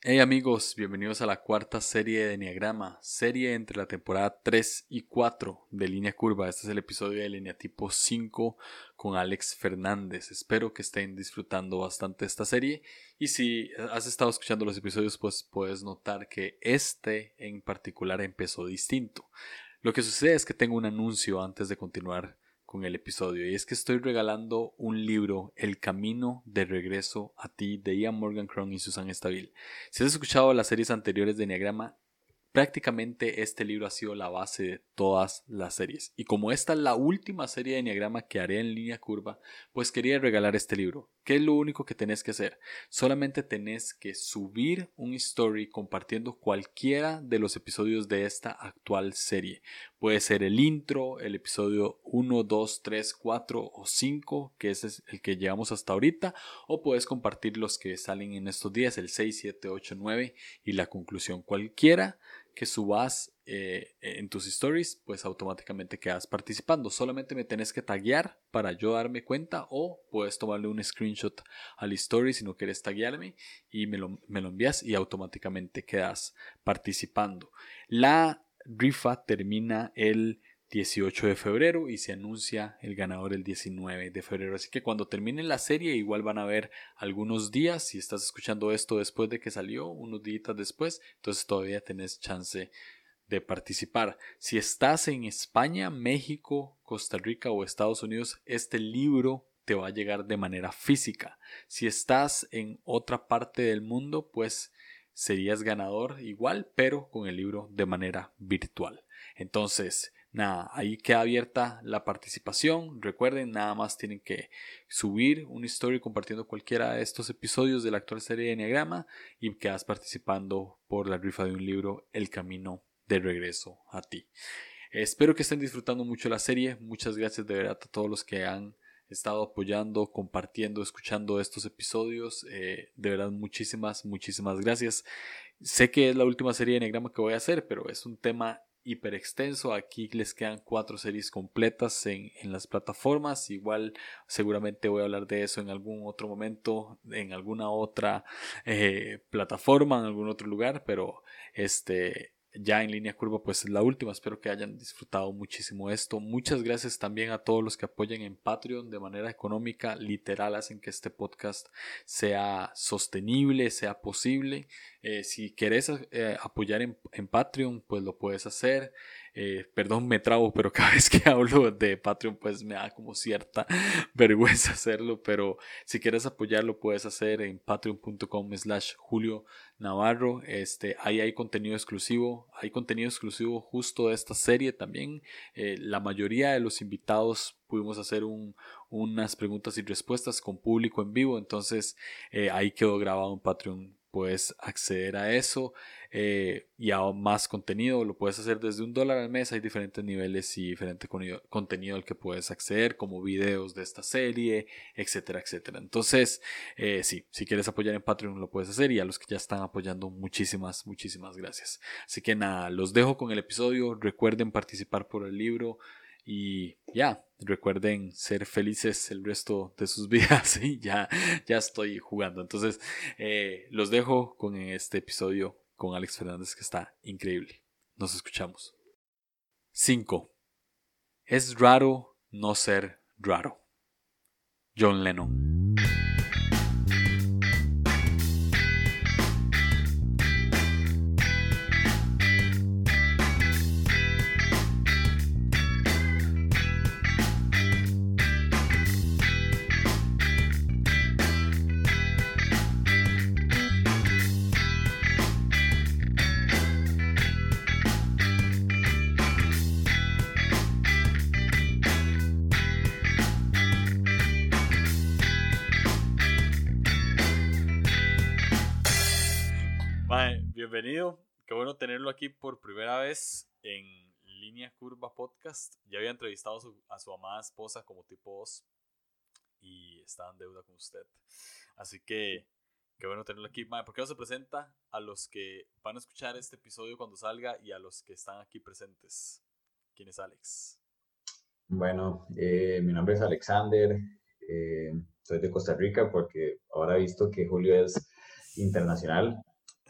Hey amigos, bienvenidos a la cuarta serie de Enneagrama, serie entre la temporada 3 y 4 de Línea Curva. Este es el episodio de Línea Tipo 5 con Alex Fernández. Espero que estén disfrutando bastante esta serie y si has estado escuchando los episodios pues puedes notar que este en particular empezó distinto. Lo que sucede es que tengo un anuncio antes de continuar con el episodio y es que estoy regalando un libro El Camino de Regreso a ti de Ian Morgan Cron y Susan Estabil. Si has escuchado las series anteriores de Enneagrama, prácticamente este libro ha sido la base de todas las series. Y como esta es la última serie de Enneagrama que haré en línea curva, pues quería regalar este libro. ¿Qué es lo único que tenés que hacer? Solamente tenés que subir un story compartiendo cualquiera de los episodios de esta actual serie. Puede ser el intro, el episodio 1, 2, 3, 4 o 5, que ese es el que llevamos hasta ahorita, o puedes compartir los que salen en estos días, el 6, 7, 8, 9 y la conclusión. Cualquiera que subas eh, en tus stories, pues automáticamente quedas participando. Solamente me tenés que taguear para yo darme cuenta o puedes tomarle un screenshot al story si no quieres taguearme y me lo, me lo envías y automáticamente quedas participando. La rifa termina el 18 de febrero y se anuncia el ganador el 19 de febrero. Así que cuando termine la serie igual van a ver algunos días. Si estás escuchando esto después de que salió, unos días después, entonces todavía tenés chance de participar. Si estás en España, México, Costa Rica o Estados Unidos, este libro te va a llegar de manera física. Si estás en otra parte del mundo, pues serías ganador igual, pero con el libro de manera virtual. Entonces, Nada, ahí queda abierta la participación. Recuerden, nada más tienen que subir un story compartiendo cualquiera de estos episodios de la actual serie de Enneagrama y quedas participando por la rifa de un libro El Camino de Regreso a ti. Espero que estén disfrutando mucho la serie. Muchas gracias de verdad a todos los que han estado apoyando, compartiendo, escuchando estos episodios. Eh, de verdad, muchísimas, muchísimas gracias. Sé que es la última serie de Enneagrama que voy a hacer, pero es un tema hiper extenso. Aquí les quedan cuatro series completas en, en, las plataformas. Igual seguramente voy a hablar de eso en algún otro momento, en alguna otra eh, plataforma, en algún otro lugar. Pero este ya en línea curva pues es la última. Espero que hayan disfrutado muchísimo esto. Muchas gracias también a todos los que apoyan en Patreon de manera económica. Literal hacen que este podcast sea sostenible, sea posible. Eh, si querés eh, apoyar en, en, Patreon pues lo puedes hacer. Eh, perdón, me trabo, pero cada vez que hablo de Patreon, pues me da como cierta vergüenza hacerlo. Pero si quieres apoyarlo, puedes hacer en patreon.com slash Julio Navarro. Este, ahí hay contenido exclusivo. Hay contenido exclusivo justo de esta serie también. Eh, la mayoría de los invitados pudimos hacer un, unas preguntas y respuestas con público en vivo. Entonces eh, ahí quedó grabado en Patreon puedes acceder a eso eh, y a más contenido. Lo puedes hacer desde un dólar al mes. Hay diferentes niveles y diferente contenido al que puedes acceder, como videos de esta serie, etcétera, etcétera. Entonces, eh, sí, si quieres apoyar en Patreon lo puedes hacer y a los que ya están apoyando, muchísimas, muchísimas gracias. Así que nada, los dejo con el episodio. Recuerden participar por el libro. Y ya, recuerden ser felices el resto de sus vidas y ya, ya estoy jugando. Entonces, eh, los dejo con este episodio con Alex Fernández que está increíble. Nos escuchamos. 5. Es raro no ser raro. John Lennon. Aquí por primera vez en Línea Curva Podcast. Ya había entrevistado a su, amada esposa como tipo 2 y estaba en deuda con usted. Así que qué bueno tenerlo aquí. ¿Por qué no se presenta a los que van a escuchar este episodio cuando salga y a los que están aquí presentes? ¿Quién es Alex? Bueno, eh, mi nombre es Alexander. Eh, soy de Costa Rica porque ahora he visto que Julio es internacional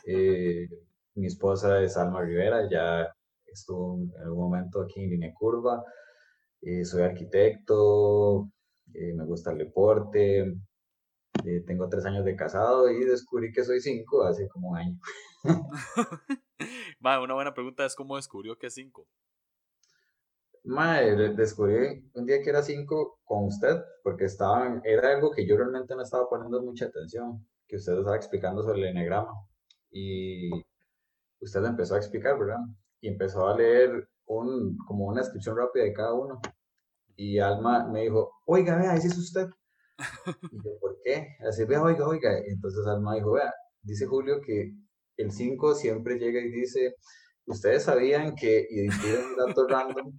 Eh, mi esposa es Alma Rivera, ya estuvo en algún momento aquí en Línea Curva. Eh, soy arquitecto, eh, me gusta el deporte, tengo tres años de casado y descubrí que soy cinco hace como un año. una buena pregunta es cómo descubrió que es cinco. Madre, descubrí un día que era 5 con usted, porque estaban, era algo que yo realmente no estaba poniendo mucha atención, que usted estaba explicando sobre el enegrama. Y usted empezó a explicar, ¿verdad? Y empezó a leer un, como una descripción rápida de cada uno. Y Alma me dijo, oiga, vea, ese es usted. Y yo, ¿por qué? Así, vea, oiga, oiga. Y entonces Alma dijo, vea, dice Julio que el 5 siempre llega y dice, ustedes sabían que, y un dato random,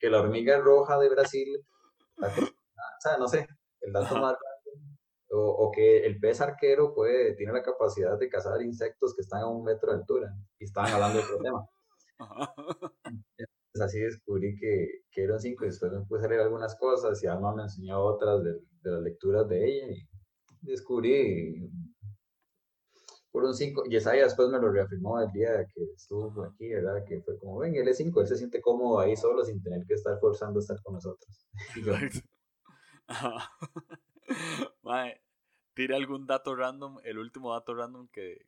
que, la hormiga roja de Brasil, o sea, no sé, el dato más random, o, que el pez arquero puede, tiene la capacidad de cazar insectos que están a un metro de altura, y estaban hablando del problema. Entonces así descubrí que, que eran cinco, y después me puse a leer algunas cosas, y Alma me enseñó otras de, de las lecturas de ella, y descubrí por un 5. Yesaya después me lo reafirmó el día que estuvo aquí, ¿verdad? Que fue como, ven, él es 5, él se siente cómodo ahí solo sin tener que estar forzando a estar con nosotros. tira algún dato random, el último dato random que,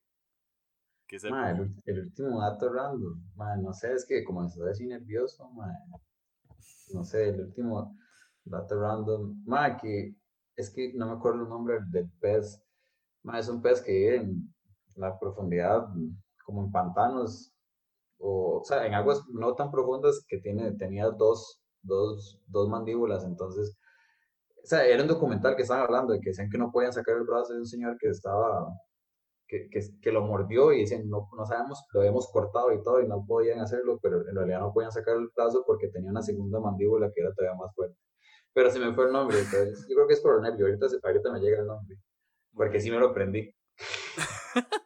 que el, el, último dato random, no sé, es que como estoy así nervioso, no sé, el último dato random, que es que no me acuerdo el nombre del pez, es un pez que vive en, la profundidad como en pantanos, o, o, sea, en aguas no tan profundas que tiene, tenía dos, dos, dos mandíbulas, entonces, o sea, era un documental que estaban hablando de que decían que no podían sacar el brazo de un señor que estaba, que, que, que lo mordió y decían, no, no sabemos, lo habíamos cortado y todo y no podían hacerlo, pero en realidad no podían sacar el brazo porque tenía una segunda mandíbula que era todavía más fuerte. Pero se me fue el nombre, entonces, yo creo que es por el nervio, ahorita, ahorita me llega el nombre, porque sí me lo aprendí.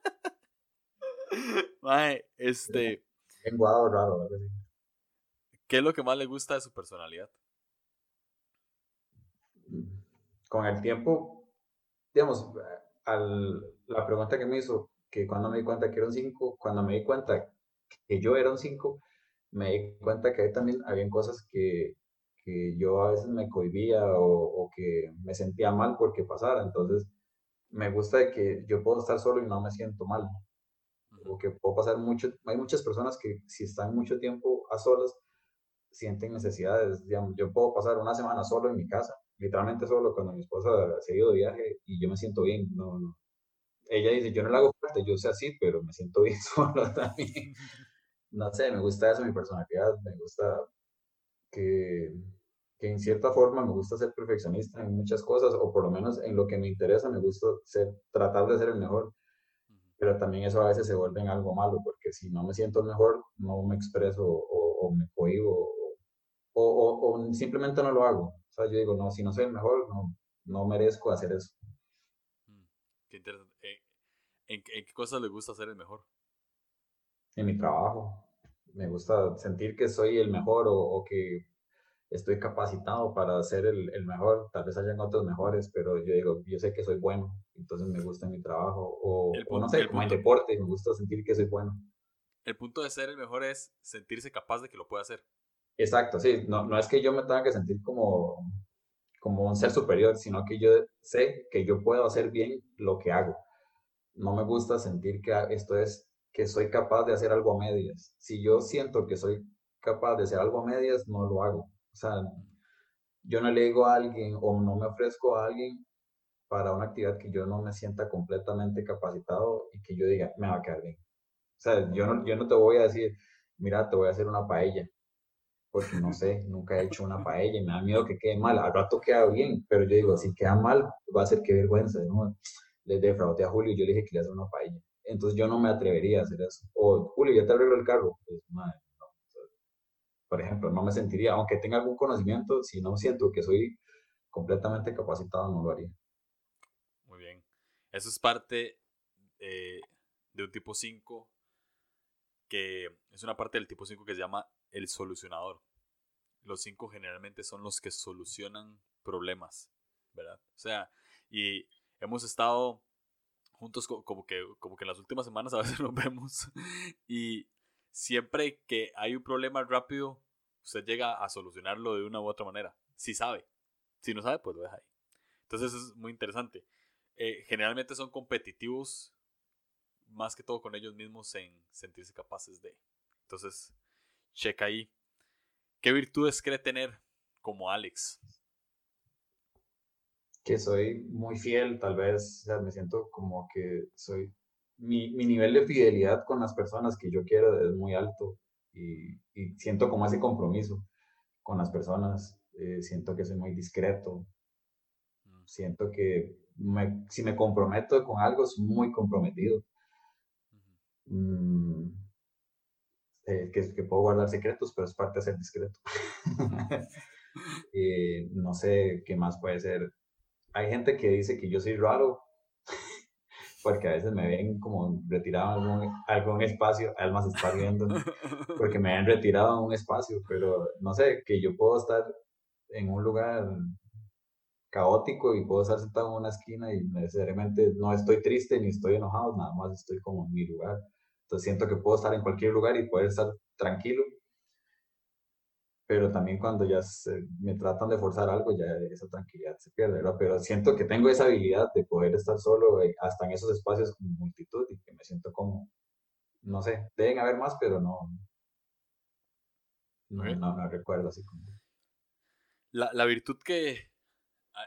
este. raro, ¿Qué es lo que más le gusta de su personalidad? Con el tiempo, digamos, al, la pregunta que me hizo, que cuando me di cuenta que era un 5, cuando me di cuenta que yo era un 5, me di cuenta que también habían cosas que, que yo a veces me cohibía o, o, que me sentía mal porque pasara. Entonces, me gusta que yo puedo estar solo y no me siento mal. O que puedo pasar mucho, hay muchas personas que si están mucho tiempo a solas, sienten necesidades, digamos, yo puedo pasar una semana solo en mi casa, literalmente solo cuando mi esposa se ha ido de viaje y yo me siento bien, no, no. Ella dice, yo no la hago fuerte, yo sé así, pero me siento bien solo también. No sé, me gusta eso, mi personalidad, me gusta que, que en cierta forma me gusta ser perfeccionista en muchas cosas, o por lo menos en lo que me interesa, me gusta ser, tratar de ser el mejor pero también eso a veces se vuelve en algo malo, porque si no me siento mejor, no me expreso o, me cohibo o, o, simplemente no lo hago. O sea, yo digo, no, si no soy el mejor, no, no merezco hacer eso. Mm, qué interesante. Eh, ¿En, ¿En, qué cosas le gusta ser el mejor? En mi trabajo. Me gusta sentir que soy el mejor o, que estoy capacitado para ser el, el, mejor. Tal vez hayan otros mejores, pero yo digo, yo sé que soy bueno entonces me gusta mi trabajo, o, no sé, como en deporte, me gusta sentir que soy bueno. El punto de ser el mejor es sentirse capaz de que lo pueda hacer. Exacto, sí, no, no es que yo me tenga que sentir como, como un ser superior, sino que yo sé que yo puedo hacer bien lo que hago. No me gusta sentir que esto es que soy capaz de hacer algo a medias. Si yo siento que soy capaz de hacer algo a medias, no lo hago. O sea, yo no le digo a alguien o no me ofrezco a alguien para una actividad que yo no me sienta completamente capacitado y que yo diga, me va a quedar bien. O sea, yo no, yo no te voy a decir, mira, te voy a hacer una paella, porque no sé, nunca he hecho una paella y me da miedo que quede mal. Al rato queda bien, pero yo digo, si queda mal, va a ser que vergüenza, ¿no? Le defraudé a Julio y yo le dije que le hacer una paella. Entonces yo no me atrevería a hacer eso. O, Julio, ya te arreglo el carro. Pues, madre, no. Por ejemplo, no me sentiría, aunque tenga algún conocimiento, si no siento que soy completamente capacitado, no lo haría. Eso es parte eh, de un tipo 5 que es una parte del tipo 5 que se llama el solucionador. Los 5 generalmente son los que solucionan problemas, ¿verdad? O sea, y hemos estado juntos como que, como que en las últimas semanas a veces nos vemos y siempre que hay un problema rápido, usted llega a solucionarlo de una u otra manera. Si sabe. Si no sabe, pues lo deja ahí. Entonces es muy interesante. Eh, generalmente son competitivos más que todo con ellos mismos en sentirse capaces de. Entonces, checa ahí. ¿Qué virtudes cree tener como Alex? Que soy muy fiel, tal vez, me siento como que soy, mi, mi, nivel de fidelidad con las personas que yo quiero es muy alto y, y siento como ese compromiso con las personas, eh, siento que soy muy discreto, mm. siento que si me comprometo con algo, es muy comprometido. Mm, eh, que, que, puedo guardar secretos, pero es parte de ser discreto. Eh, no sé qué más puede ser. Hay gente que dice que yo soy raro, porque a veces me ven como retirado en algún, algún espacio, además está viendo, porque me han retirado en un espacio, pero no sé, que yo puedo estar en un lugar caótico y puedo estar sentado en una esquina y necesariamente no estoy triste ni estoy enojado, nada más estoy como en mi lugar. Entonces siento que puedo estar en cualquier lugar y poder estar tranquilo. Pero también cuando ya me tratan de forzar algo, ya esa tranquilidad se pierde, ¿verdad? Pero siento que tengo esa habilidad de poder estar solo eh, hasta en esos espacios con multitud y que me siento como, no sé, deben haber más, pero no, no, no, recuerdo así como. La, la virtud que,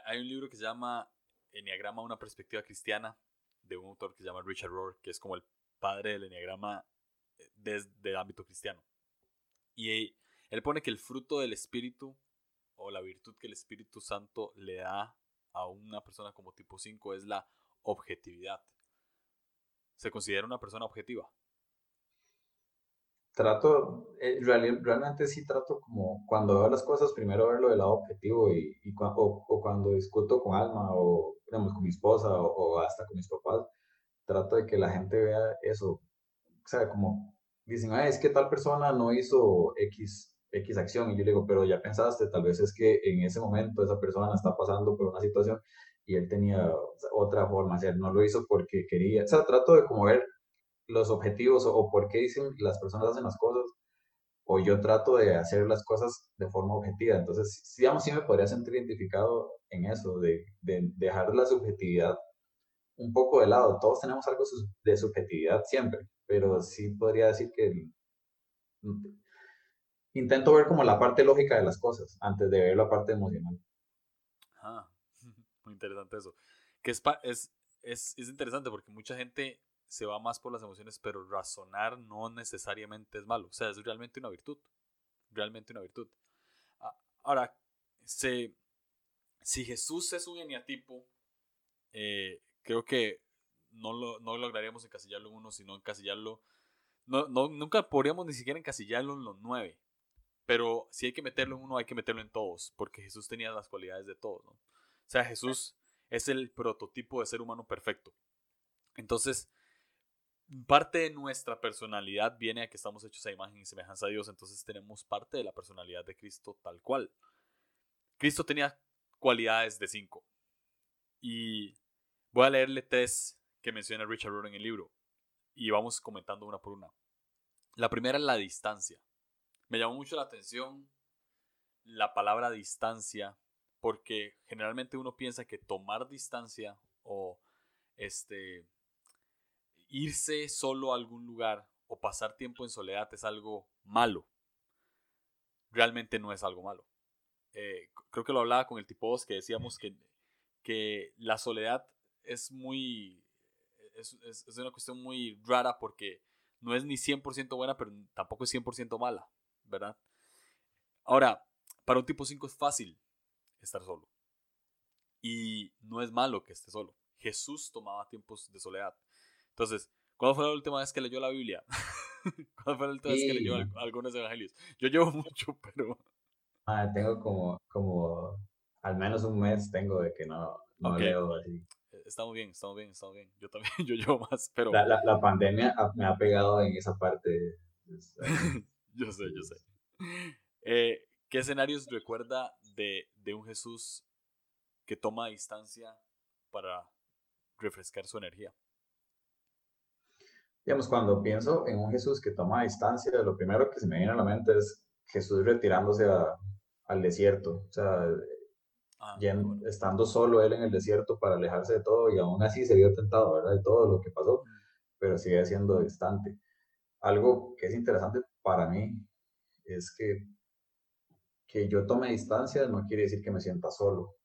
hay un libro que se llama Enneagrama, una perspectiva cristiana, de un autor que se llama Richard Rohr, que es como el padre del Enneagrama eh, desde el ámbito cristiano. Y él pone que el fruto del Espíritu, o la virtud que el Espíritu Santo le da a una persona como tipo 5 es la objetividad. ¿Se considera una persona objetiva? trato, eh, realmente sí trato como cuando veo las cosas, primero verlo del lado objetivo y, y o, cuando discuto con Alma o digamos, con mi esposa o, hasta con mis papás, trato de que la gente vea eso, o sea, como dicen, es que tal persona no hizo X, X acción y yo le digo, pero ya pensaste, tal vez es que en ese momento esa persona está pasando por una situación y él tenía otra forma, o sea, no lo hizo porque quería, o sea, trato de como ver los objetivos o, por qué dicen las personas hacen las cosas, o yo trato de hacer las cosas de forma objetiva. Entonces, digamos, sí me podría sentir identificado en eso, de, de dejar la subjetividad un poco de lado. Todos tenemos algo de subjetividad siempre, pero sí podría decir que intento ver como la parte lógica de las cosas antes de ver la parte emocional. Ah, muy interesante eso. Que es, es, es, es interesante porque mucha gente se va más por las emociones, pero razonar no necesariamente es malo. O sea, es realmente una virtud. Realmente una virtud. Ah, ahora, si Jesús es un eniatipo, eh, creo que no, lo, no lograríamos encasillarlo en uno, sino encasillarlo. No, no, nunca podríamos ni siquiera encasillarlo en los nueve. Pero si hay que meterlo en uno, hay que meterlo en todos, porque Jesús tenía las cualidades de todos. O sea, Jesús es el prototipo de ser humano perfecto. Entonces, parte de nuestra personalidad viene a que estamos hechos a imagen y semejanza a Dios, entonces tenemos parte de la personalidad de Cristo tal cual. Cristo tenía cualidades de cinco. Y voy a leerle tres que menciona Richard Rohr en el libro. Y vamos comentando una por una. La primera es la distancia. Me llamó mucho la atención la palabra distancia porque generalmente uno piensa que tomar distancia o este irse solo a algún lugar o pasar tiempo en soledad es algo malo. Realmente no es algo malo. Eh, creo que lo hablaba con el tipo 2 que decíamos que, que la soledad es muy. Es, es, una cuestión muy rara porque no es ni 100% buena, pero tampoco es 100% mala, ¿verdad? Ahora, para un tipo 5 es fácil estar solo. Y no es malo que esté solo. Jesús tomaba tiempos de soledad. Entonces, ¿cuándo fue la última vez que leyó la Biblia? ¿Cuándo fue la última vez que leyó algunos evangelios? Yo llevo mucho, pero... Ah, tengo como, como, al menos un mes tengo de que no, no leo así. Estamos bien, estamos bien, estamos bien. Yo también, yo llevo más, pero... La, la, pandemia me ha pegado en esa parte. yo sé, yo sé. Eh, ¿Qué escenarios recuerda de, de un Jesús que toma distancia para refrescar su energía? Digamos, cuando pienso en un Jesús que toma distancia, lo primero que se me viene a la mente es Jesús retirándose al desierto, o sea, ah, estando solo él en el desierto para alejarse de todo y aún así se vio tentado, ¿verdad? De todo lo que pasó, mm. pero sigue siendo distante. Algo que es interesante para mí es que que yo tome distancia no quiere decir que me sienta solo.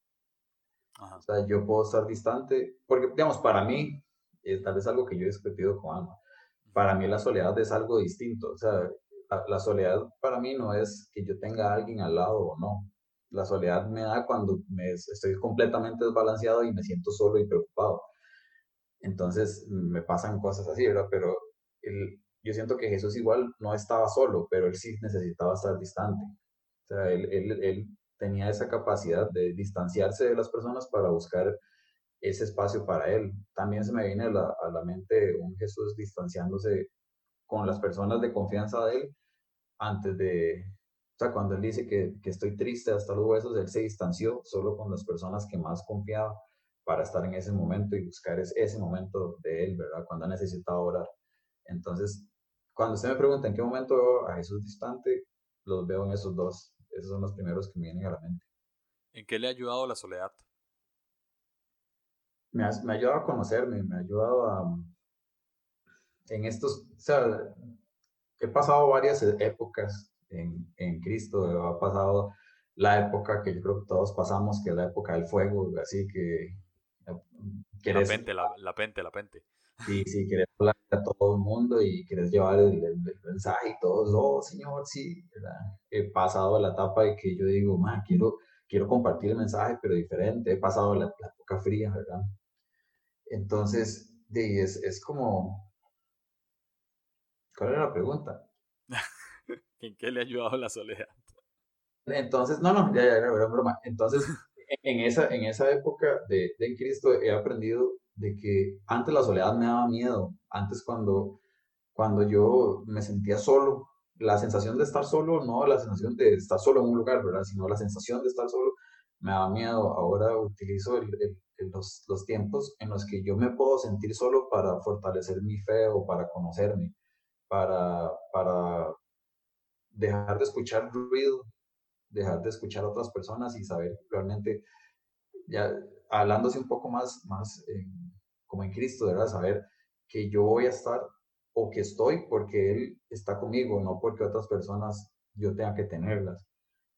O sea, yo puedo estar distante, porque, digamos, para mí, es tal vez algo que yo he discutido con Alma, para mí la soledad es algo distinto. O sea, la, soledad para mí no es que yo tenga a alguien al lado o no. La soledad me da cuando me, estoy completamente desbalanceado y me siento solo y preocupado. Entonces me pasan cosas así, ¿verdad? Pero el, yo siento que Jesús igual no estaba solo, pero él sí necesitaba estar distante. O sea, él, él, él tenía esa capacidad de distanciarse de las personas para buscar ese espacio para él. También se me viene a la, a la, mente un Jesús distanciándose con las personas de confianza de él antes de, o sea, cuando él dice que, que, estoy triste hasta los huesos, él se distanció solo con las personas que más confiaba para estar en ese momento y buscar ese, ese momento de él, ¿verdad? Cuando necesitaba orar. Entonces, cuando usted me pregunta en qué momento a Jesús distante, los veo en esos dos, esos son los primeros que me vienen a la mente. ¿En qué le ha ayudado la soledad? Me ha, me ha ayudado a conocerme, me ha ayudado a... En estos, o sea, he pasado varias épocas en, en Cristo, ha pasado la época que yo creo que todos pasamos, que es la época del fuego, así que... la pente, la, la pente, la pente. Sí, sí, quieres hablar a todo el mundo y quieres llevar el, mensaje y todos, oh, señor, sí, He pasado la etapa de que yo digo, ma, quiero, quiero compartir el mensaje, pero diferente. He pasado la, época fría, ¿verdad? Entonces, de, es, es como... ¿Cuál era la pregunta? ¿En qué le ha ayudado la soledad? Entonces, no, no, ya, ya, era broma. Entonces, en esa, en esa época de, de Cristo he aprendido de que antes la soledad me daba miedo, antes cuando, cuando yo me sentía solo, la sensación de estar solo, no la sensación de estar solo en un lugar, ¿verdad? Sino la sensación de estar solo me daba miedo. Ahora utilizo los, los, tiempos en los que yo me puedo sentir solo para fortalecer mi fe o para conocerme, para, para dejar de escuchar ruido, dejar de escuchar a otras personas y saber realmente, ya hablándose un poco más, más como en Cristo, ¿verdad? Saber que yo voy a estar o que estoy porque Él está conmigo, no porque otras personas yo tenga que tenerlas.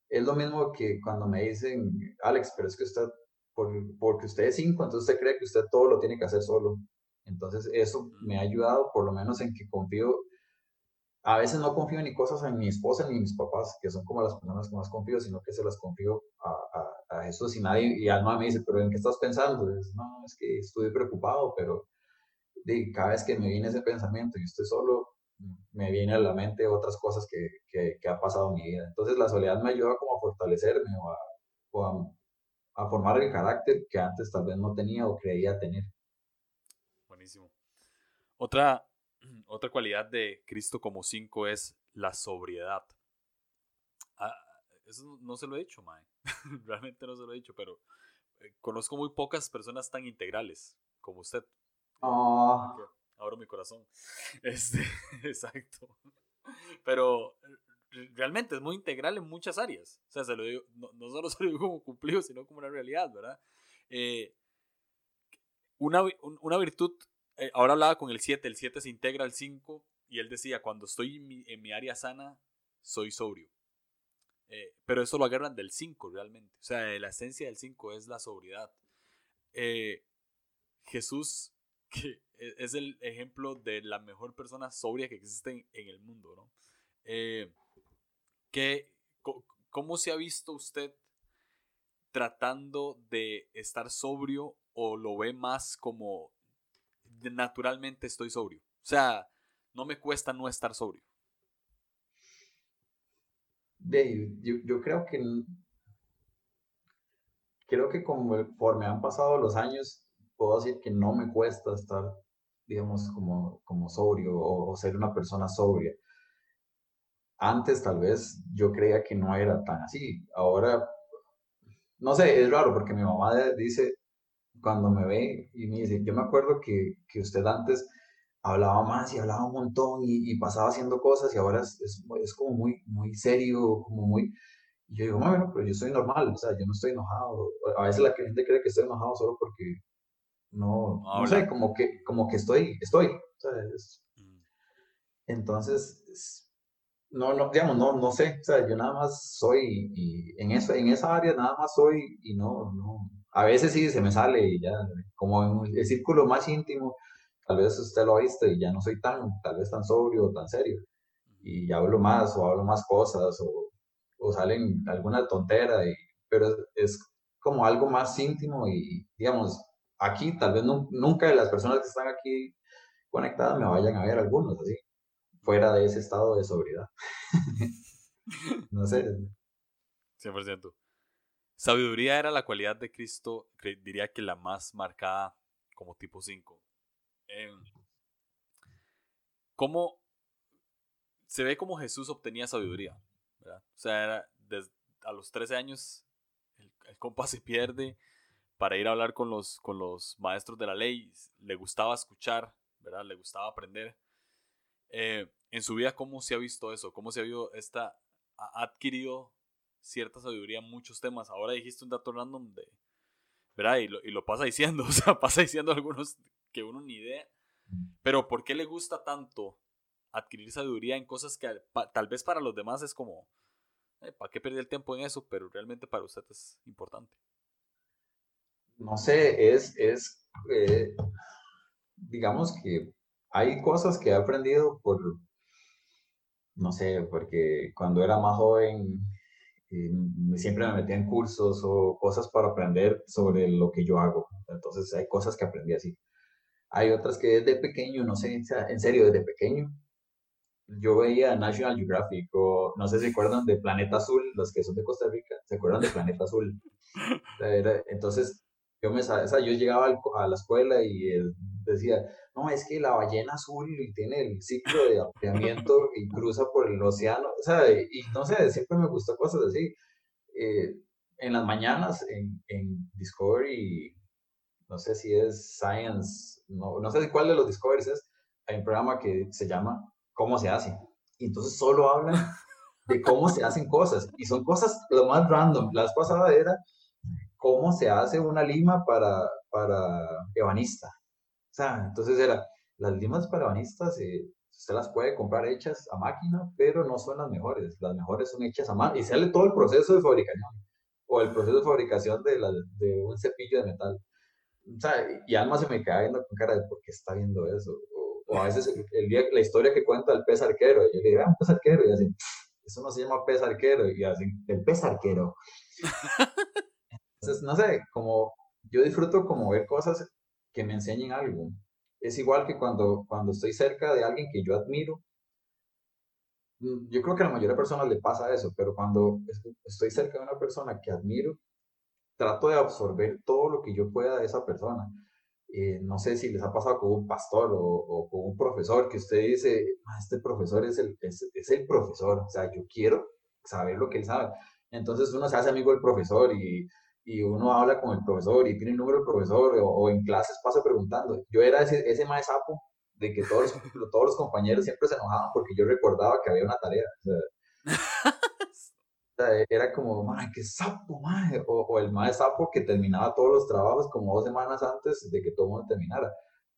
Es lo mismo que cuando me dicen, Alex, pero es que usted, por, porque usted es cinco, entonces usted cree que usted todo lo tiene que hacer solo. Entonces eso me ha ayudado por lo menos en que confío a veces no confío ni cosas en mi esposa ni en mis papás, que son como las personas que más confío, sino que se las confío a, a, Jesús y nadie, y Alma me dice, pero ¿en qué estás pensando? no, es que estoy preocupado, pero de, cada vez que me viene ese pensamiento y estoy solo, me viene a la mente otras cosas que, que, que ha pasado en mi vida. Entonces la soledad me ayuda como a fortalecerme o, a, o a formar el carácter que antes tal vez no tenía o creía tener. Buenísimo. Otra, otra cualidad de Cristo como cinco es la sobriedad. Ah, eso no se lo he dicho, Mae. Realmente no se lo he dicho, pero eh, conozco muy pocas personas tan integrales como usted. Oh. Abro mi corazón. Este, exacto. Pero eh, realmente es muy integral en muchas áreas. O sea, se lo digo, no, solo se lo digo como cumplido, sino como una realidad, ¿verdad? Eh, una, una virtud eh, ahora hablaba con el 7, el 7 se integra al 5 y él decía, cuando estoy en mi, área sana, soy sobrio. Eh, pero eso lo agarran del 5 realmente. O sea, la esencia del 5 es la sobriedad. Eh, Jesús, que e, es el ejemplo de la mejor persona sobria que existe en, el mundo, ¿no? ¿Cómo se ha visto usted tratando de estar sobrio o lo ve más como naturalmente estoy sobrio. O sea, no me cuesta no estar sobrio. Dave, yo, creo que creo que conforme han pasado los años, puedo decir que no me cuesta estar, digamos, como, como sobrio o, ser una persona sobria. Antes tal vez yo creía que no era tan así. Ahora, no sé, es raro porque mi mamá dice, cuando me ve y me dice, yo me acuerdo que, que usted antes hablaba más y hablaba un montón y, pasaba haciendo cosas y ahora es, es, como muy, muy serio, como muy... Y yo digo, bueno, pero yo soy normal, o sea, yo no estoy enojado. A veces la gente cree que estoy enojado solo porque no, no, sé, como que, como que estoy, estoy. Mm. entonces, no, no, digamos, no, no sé, o sea, yo nada más soy y en, eso, en esa área nada más soy y no, no, a veces sí se me sale y ya, como en el círculo más íntimo, tal vez usted lo ha visto y ya no soy tan, tal vez tan sobrio o tan serio. Y hablo más o hablo más cosas o, o salen alguna tontera, y, pero es, como algo más íntimo y, digamos, aquí tal vez nunca de las personas que están aquí conectadas me vayan a ver algunos así, fuera de ese estado de sobriedad. no sé. 100%. Sabiduría era la cualidad de Cristo, diría que la más marcada como tipo 5. Em, ¿Cómo se ve como Jesús obtenía sabiduría? O sea, a los 13 años el, compa se pierde para ir a hablar con los, con los maestros de la ley. Le gustaba escuchar, ¿verdad? Le gustaba aprender. Eh, en su vida, ¿cómo se ha visto eso? ¿Cómo se ha visto esta, ha adquirido cierta sabiduría en muchos temas. Ahora dijiste un dato random de, ¿verdad? Y lo, y lo pasa diciendo, o sea, pasa diciendo algunos que uno ni idea. Pero ¿por qué le gusta tanto adquirir sabiduría en cosas que tal vez para los demás es como, eh, ¿para qué perder el tiempo en eso? Pero realmente para usted es importante. No sé, es, es eh, digamos que hay cosas que he aprendido por, no sé, porque cuando era más joven siempre me metía en cursos o cosas para aprender sobre lo que yo hago. Entonces hay cosas que aprendí así. Hay otras que desde pequeño, no sé, en serio, desde pequeño, yo veía National Geographic o no sé si acuerdan de Planeta Azul, los que son de Costa Rica, ¿se acuerdan de Planeta Azul? entonces yo, me, o sea, yo llegaba a la escuela y decía, no, es que la ballena azul tiene el ciclo de apareamiento y cruza por el océano, o sea, y no sé, siempre me gustó cosas así. Eh, en las mañanas en, en, Discovery, no sé si es Science, no, no sé cuál de los Discoveries es, hay un programa que se llama ¿Cómo se hace? Y entonces solo hablan de cómo se hacen cosas, y son cosas lo más random. La vez pasada era cómo se hace una lima para, para ebanista. O sea, entonces era, las limas para ebanistas, eh, usted las puede comprar hechas a máquina, pero no son las mejores. Las mejores son hechas a mano y sale todo el proceso de fabricación o el proceso de fabricación de, la, de un cepillo de metal. O sea, y Alma se me queda viendo con cara de por qué está viendo eso. O, a veces el, día, la historia que cuenta el pez arquero, y yo le digo, ah, pez arquero, y así, eso no se llama pez arquero, y así, el pez arquero. Entonces, no sé, como yo disfruto como ver cosas que me enseñen algo. Es igual que cuando, cuando estoy cerca de alguien que yo admiro. Mm, yo creo que a la mayoría de personas le pasa eso, pero cuando estoy cerca de una persona que admiro, trato de absorber todo lo que yo pueda de esa persona. Eh, no sé si les ha pasado con un pastor o, con un profesor que usted dice, ah, este profesor es el, es, es el profesor, o sea, yo quiero saber lo que él sabe. Entonces uno se hace amigo del profesor y y uno habla con el profesor y tiene el número del profesor o, en clases pasa preguntando. Yo era ese, ese sapo de que todos los, todos los compañeros siempre se enojaban porque yo recordaba que había una tarea. O sea, era como, ¡ay, qué sapo, mae! O, o, el más sapo que terminaba todos los trabajos como dos semanas antes de que todo el mundo terminara.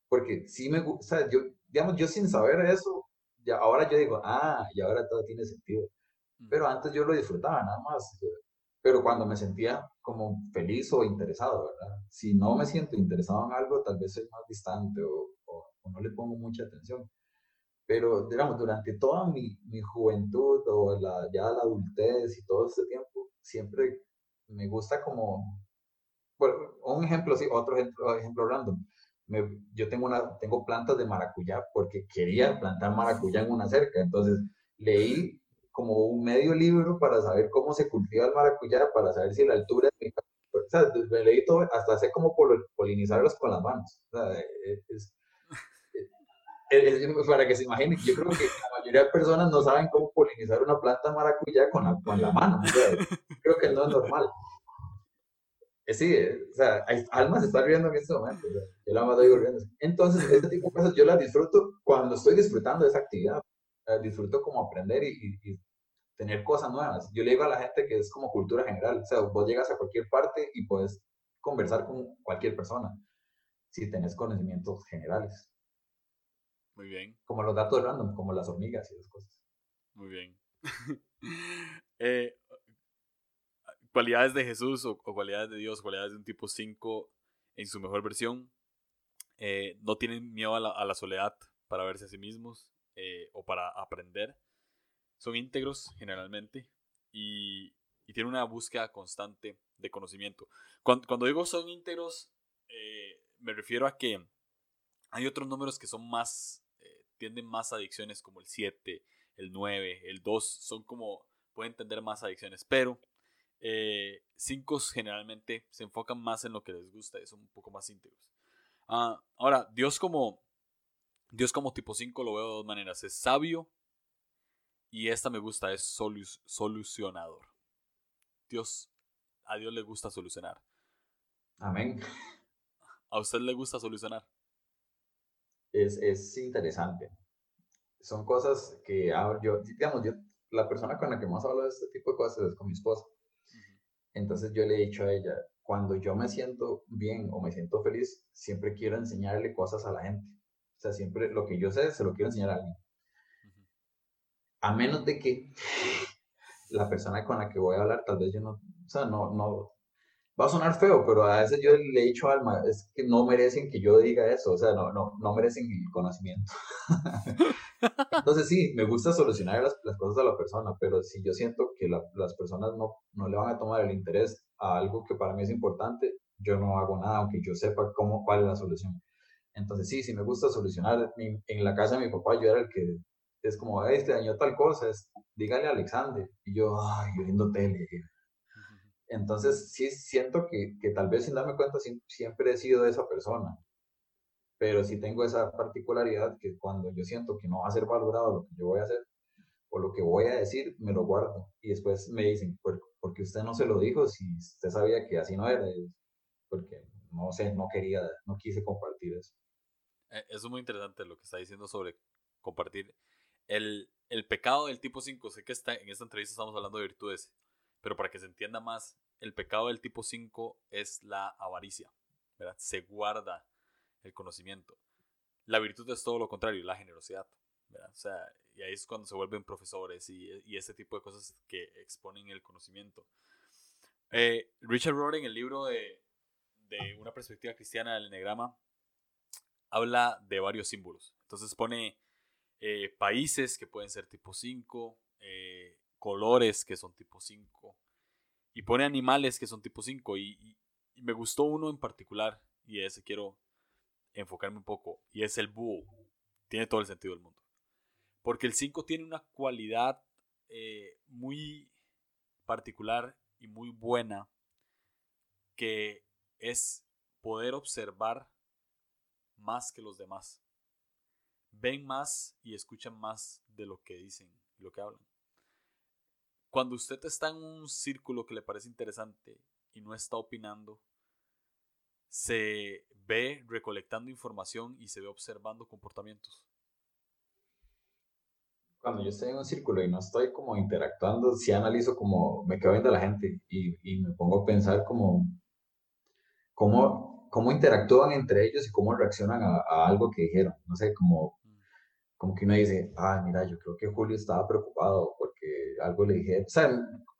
Porque sí me gusta, yo, digamos, yo sin saber eso, ya, ahora yo digo, ah, y ahora todo tiene sentido. Mm. Pero antes yo lo disfrutaba nada más pero cuando me sentía como feliz o interesado, ¿verdad? Si no me siento interesado en algo, tal vez soy más distante o, no le pongo mucha atención. Pero, digamos, durante toda mi, mi juventud o ya la adultez y todo este tiempo, siempre me gusta como, por, un ejemplo, sí, otro ejemplo, ejemplo random. Yo tengo, una, tengo plantas de maracuyá porque quería plantar maracuyá en una cerca. Entonces leí como un medio libro para saber cómo se cultiva el maracuyá, para saber si la altura es... O sea, me leí todo, hasta sé cómo polinizarlos con las manos. O sea, es, para que se imaginen, yo creo que la mayoría de personas no saben cómo polinizar una planta maracuyá con la, con la mano. creo que no es normal. sí, o sea, Alma se está riendo en este momento, yo la estoy riendo. Entonces, este tipo de cosas yo las disfruto cuando estoy disfrutando de esa actividad. Disfruto como aprender y, y, tener cosas nuevas. Yo le digo a la gente que es como cultura general, o sea, vos llegas a cualquier parte y puedes conversar con cualquier persona si tenés conocimientos generales. Muy bien. Como los datos random, como las hormigas y esas cosas. Muy bien. eh, cualidades de Jesús o, cualidades de Dios, cualidades de un tipo 5 en su mejor versión. Eh, no tienen miedo a la, soledad para verse a sí mismos eh, o para aprender. Son íntegros generalmente y, tienen una búsqueda constante de conocimiento. Cuando, digo son íntegros, eh, me refiero a que hay otros números que son más, tienden más adicciones como el 7, el 9, el 2, son como, pueden tener más adicciones, pero eh, cinco generalmente se enfocan más en lo que les gusta y son un poco más íntegros. Ah, ahora, Dios como, Dios como tipo 5 lo veo de dos maneras. Es sabio y esta me gusta, es solucionador. Dios, a Dios le gusta solucionar. Amén. ¿A usted le gusta solucionar? Es, es interesante. Son cosas que yo, digamos, yo, la persona con la que más hablo de este tipo de cosas es con mi esposa. Entonces yo le he dicho a ella, cuando yo me siento bien o me siento feliz, siempre quiero enseñarle cosas a la gente. O sea, siempre lo que yo sé, se lo quiero enseñar a alguien. A menos de que la persona con la que voy a hablar, tal vez yo no, o sea, no, no, va a sonar feo, pero a veces yo le he dicho a Alma, es que no merecen que yo diga eso, o sea, no, no, no merecen el conocimiento. Entonces sí, me gusta solucionar las, las, cosas a la persona, pero si yo siento que las personas no, no le van a tomar el interés a algo que para mí es importante, yo no hago nada, aunque yo sepa cómo, cuál es la solución. Entonces sí, sí me gusta solucionar. en la casa de mi papá yo era el que es como, este dañó tal cosa, es, dígale a Alexander. Y yo, ay, yo viendo tele. Entonces sí siento que, que tal vez sin darme cuenta siempre he sido esa persona pero sí tengo esa particularidad que cuando yo siento que no va a ser valorado lo que yo voy a hacer o lo que voy a decir, me lo guardo. Y después me dicen, ¿por, qué usted no se lo dijo si usted sabía que así no era? Porque no sé, no quería, no quise compartir eso. Eh, es muy interesante lo que está diciendo sobre compartir. El, el pecado del tipo 5, sé que está, en esta entrevista estamos hablando de virtudes, pero para que se entienda más, el pecado del tipo 5 es la avaricia. Se guarda el conocimiento. La virtud es todo lo contrario, la generosidad. O sea, y ahí es cuando se vuelven profesores y, y ese tipo de cosas que exponen el conocimiento. Eh, Richard Rohr en el libro de, de, Una perspectiva cristiana del enegrama habla de varios símbolos. Entonces pone eh, países que pueden ser tipo 5, eh, colores que son tipo 5, y pone animales que son tipo 5. Y, me gustó uno en particular, y ese quiero enfocarme un poco, y es el búho. Tiene todo el sentido del mundo. Porque el 5 tiene una cualidad eh, muy particular y muy buena que es poder observar más que los demás. Ven más y escuchan más de lo que dicen y lo que hablan. Cuando usted está en un círculo que le parece interesante y no está opinando, se ve recolectando información y se ve observando comportamientos. Cuando yo estoy en un círculo y no estoy como interactuando, sí analizo como me quedo viendo a la gente y, y me pongo a pensar como cómo, cómo interactúan entre ellos y cómo reaccionan a, algo que dijeron. No sé, como, como que uno dice, ah, mira, yo creo que Julio estaba preocupado porque algo le dije. O sea,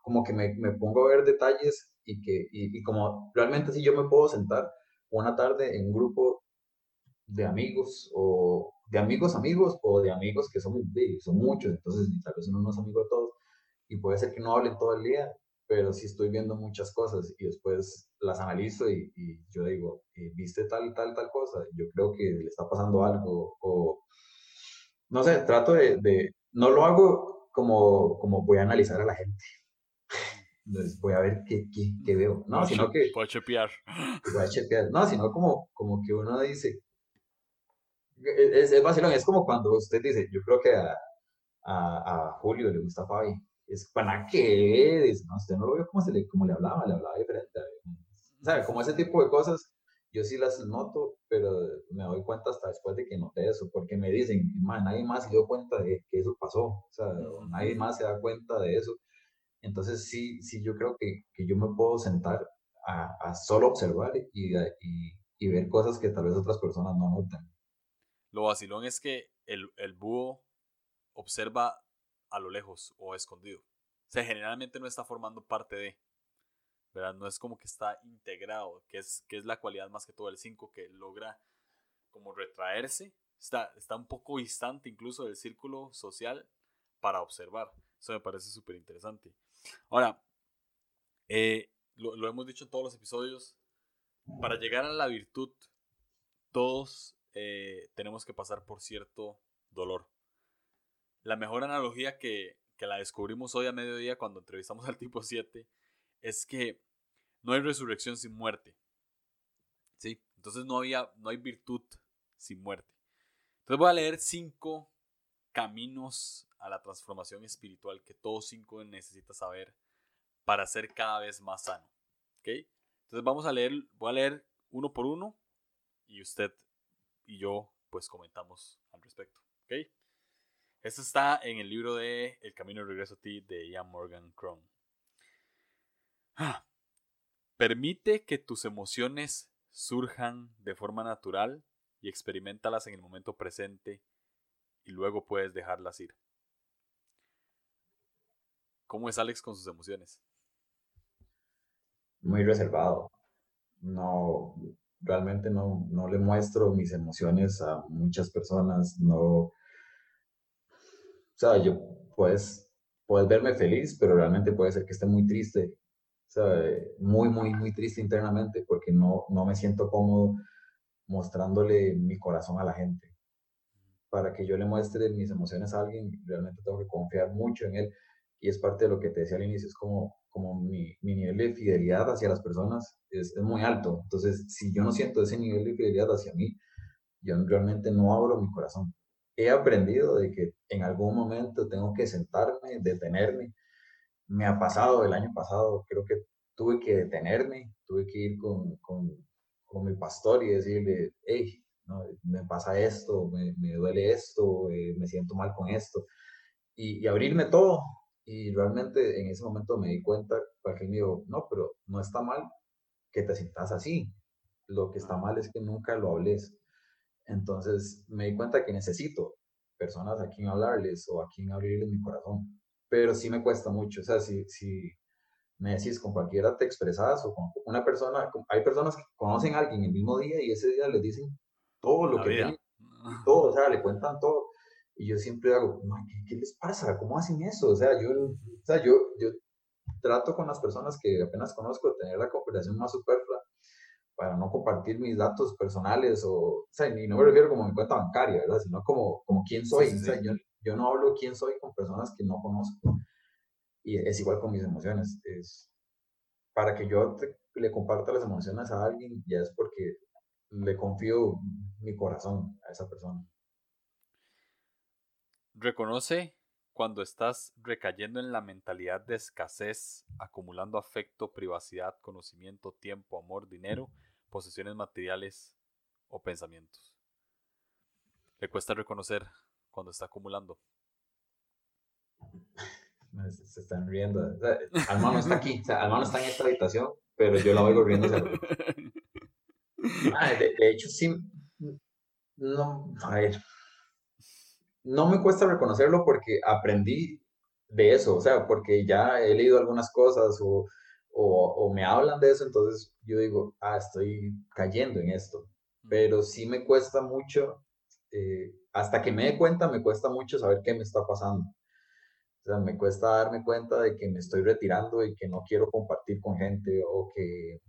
como que me, me pongo a ver detalles y que y, y como realmente si yo me puedo sentar una tarde en un grupo de amigos o de amigos amigos o de amigos que son, son muchos, entonces tal vez uno no es amigo de todos y puede ser que no hablen todo el día, pero sí estoy viendo muchas cosas y después las analizo y, yo digo, eh, ¿viste tal, tal, tal cosa? Yo creo que le está pasando algo o no sé, trato de, de no lo hago como, como voy a analizar a la gente, entonces voy a ver qué, qué, qué veo. No, sino que... Voy a chepear. Voy a chepear. No, sino como, como que uno dice... Es, es vacilón, es como cuando usted dice, yo creo que a, a, a Julio le gusta Fabi. Es, ¿para qué? Dice, no, usted no lo vio como, se le, como le hablaba, le hablaba diferente. ¿Sabe? Como ese tipo de cosas, yo sí las noto, pero me doy cuenta hasta después de que noté eso, porque me dicen, nadie más se dio cuenta de que eso pasó, o sea, nadie más se da cuenta de eso. Entonces sí, sí, yo creo que, que yo me puedo sentar a, a solo observar y, y, y, ver cosas que tal vez otras personas no notan. Lo vacilón es que el, el búho observa a lo lejos o escondido. O sea, generalmente no está formando parte de, ¿verdad? No es como que está integrado, que es, que es la cualidad más que todo del 5 que logra como retraerse, está, está un poco distante incluso del círculo social para observar. Eso me parece súper interesante. Ahora, eh, lo, lo, hemos dicho en todos los episodios, para llegar a la virtud, todos eh, tenemos que pasar por cierto dolor. La mejor analogía que, que la descubrimos hoy a mediodía cuando entrevistamos al tipo 7 es que no hay resurrección sin muerte. ¿Sí? Entonces no, había, no hay virtud sin muerte. Entonces voy a leer cinco caminos a la transformación espiritual que todos cinco necesitas saber para ser cada vez más sano. Entonces vamos a leer, voy a leer uno por uno y usted y yo pues comentamos al respecto. Esto está en el libro de El Camino de Regreso a ti de Ian Morgan Cron. Permite que tus emociones surjan de forma natural y experimentalas en el momento presente y luego puedes dejarlas ir. ¿Cómo es Alex con sus emociones? Muy reservado. No, realmente no, no le muestro mis emociones a muchas personas. No, o sea, yo puedes, puedes verme feliz, pero realmente puede ser que esté muy triste muy, muy, muy triste internamente porque no, no me siento cómodo mostrándole mi corazón a la gente. Para que yo le muestre mis emociones a alguien, realmente tengo que confiar mucho en él. Y es parte de lo que te decía al inicio, es como, como mi, mi nivel de fidelidad hacia las personas es, es, muy alto. Entonces, si yo no siento ese nivel de fidelidad hacia mí, yo realmente no abro mi corazón. He aprendido de que en algún momento tengo que sentarme, detenerme me ha pasado el año pasado, creo que tuve que detenerme, tuve que ir con, con, con mi pastor y decirle, hey, me pasa esto, me, me duele esto, eh, me siento mal con esto, y, abrirme todo. Y realmente en ese momento me di cuenta, porque me dijo, no, pero no está mal que te sientas así. Lo que está mal es que nunca lo hables. Entonces me di cuenta que necesito personas a quien hablarles o a quien abrirles mi corazón pero sí me cuesta mucho. O sea, si, si me decís con cualquiera te expresas o con una persona, hay personas que conocen a alguien el mismo día y ese día les dicen todo lo que tienen, todo, o sea, le cuentan todo. Y yo siempre hago, ¿qué, les pasa? ¿Cómo hacen eso? O sea, yo, o sea, yo, yo trato con las personas que apenas conozco de tener la cooperación más superflua para no compartir mis datos personales o, o sea, y no me refiero como mi cuenta bancaria, ¿verdad? Sino como, como quién soy. O sea, yo, yo no hablo quién soy con personas que no conozco. Y es igual con mis emociones. Es para que yo le comparta las emociones a alguien, ya es porque le confío mi corazón a esa persona. Reconoce cuando estás recayendo en la mentalidad de escasez, acumulando afecto, privacidad, conocimiento, tiempo, amor, dinero, posesiones materiales o pensamientos. Le cuesta reconocer cuando está acumulando. Se están riendo. O está aquí, o Alma está en esta habitación, pero yo la oigo riendo. Ah, de, hecho, sí. No, a ver. No me cuesta reconocerlo porque aprendí de eso, o sea, porque ya he leído algunas cosas o, o, me hablan de eso, entonces yo digo, ah, estoy cayendo en esto. Pero sí me cuesta mucho eh, hasta que me dé cuenta, me cuesta mucho saber qué me está pasando. O sea, me cuesta darme cuenta de que me estoy retirando y que no quiero compartir con gente o que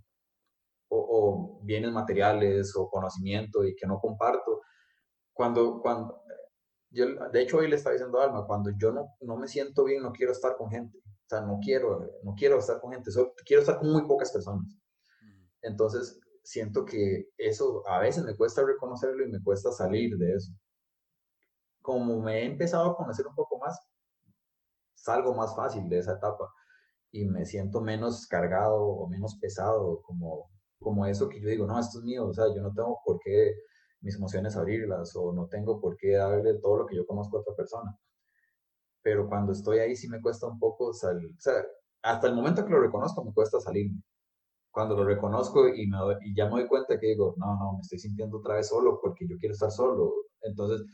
o, bienes materiales o conocimiento y que no comparto. Cuando, cuando, yo, de hecho hoy le estaba diciendo a Alma, cuando yo no, no me siento bien, no quiero estar con gente. O sea, no quiero, no quiero estar con gente, quiero estar con muy pocas personas. Entonces, siento que eso a veces me cuesta reconocerlo y me cuesta salir de eso como me he empezado a conocer un poco más, salgo más fácil de esa etapa y me siento menos cargado o menos pesado, como como eso que yo digo, no, esto es mío, o sea, yo no tengo por qué mis emociones abrirlas o no tengo por qué darle todo lo que yo conozco a otra persona. Pero cuando estoy ahí sí me cuesta un poco salir, o sea, hasta el momento que lo reconozco me cuesta salirme. Cuando lo reconozco y, me, y ya me doy cuenta que digo, no, no, me estoy sintiendo otra vez solo porque yo quiero estar solo. Entonces,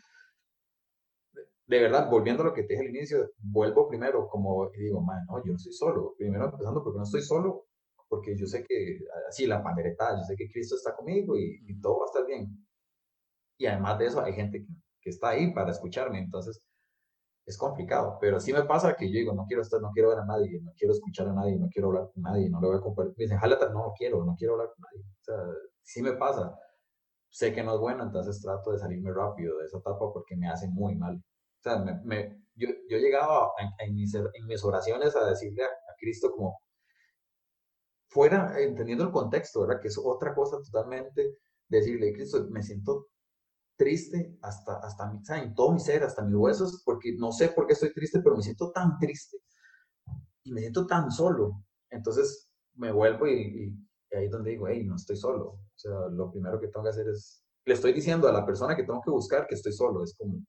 de verdad, volviendo a lo que te dije al inicio, vuelvo primero como y digo, man, no, yo no estoy solo. Primero empezando porque no estoy solo, porque yo sé que, así la pandereta, yo sé que Cristo está conmigo y, y, todo va a estar bien. Y además de eso, hay gente que, que, está ahí para escucharme, entonces es complicado. Pero sí me pasa que yo digo, no quiero estar, no quiero ver a nadie, no quiero escuchar a nadie, no quiero hablar con nadie, no le voy a compartir. Me dicen, jálate, no quiero, no quiero hablar con nadie. O sea, sí me pasa. Sé que no es bueno, entonces trato de salirme rápido de esa etapa porque me hace muy mal. O sea, me, me, yo, yo llegaba en, en, mis, en, mis, oraciones a decirle a, a, Cristo como, fuera, entendiendo el contexto, ¿verdad? Que es otra cosa totalmente, decirle, Cristo, me siento triste hasta, hasta mi, en todo mi ser, hasta mis huesos, porque no sé por qué estoy triste, pero me siento tan triste y me siento tan solo. Entonces me vuelvo y, y, y ahí es donde digo, hey, no estoy solo. O sea, lo primero que tengo que hacer es, le estoy diciendo a la persona que tengo que buscar que estoy solo, es como,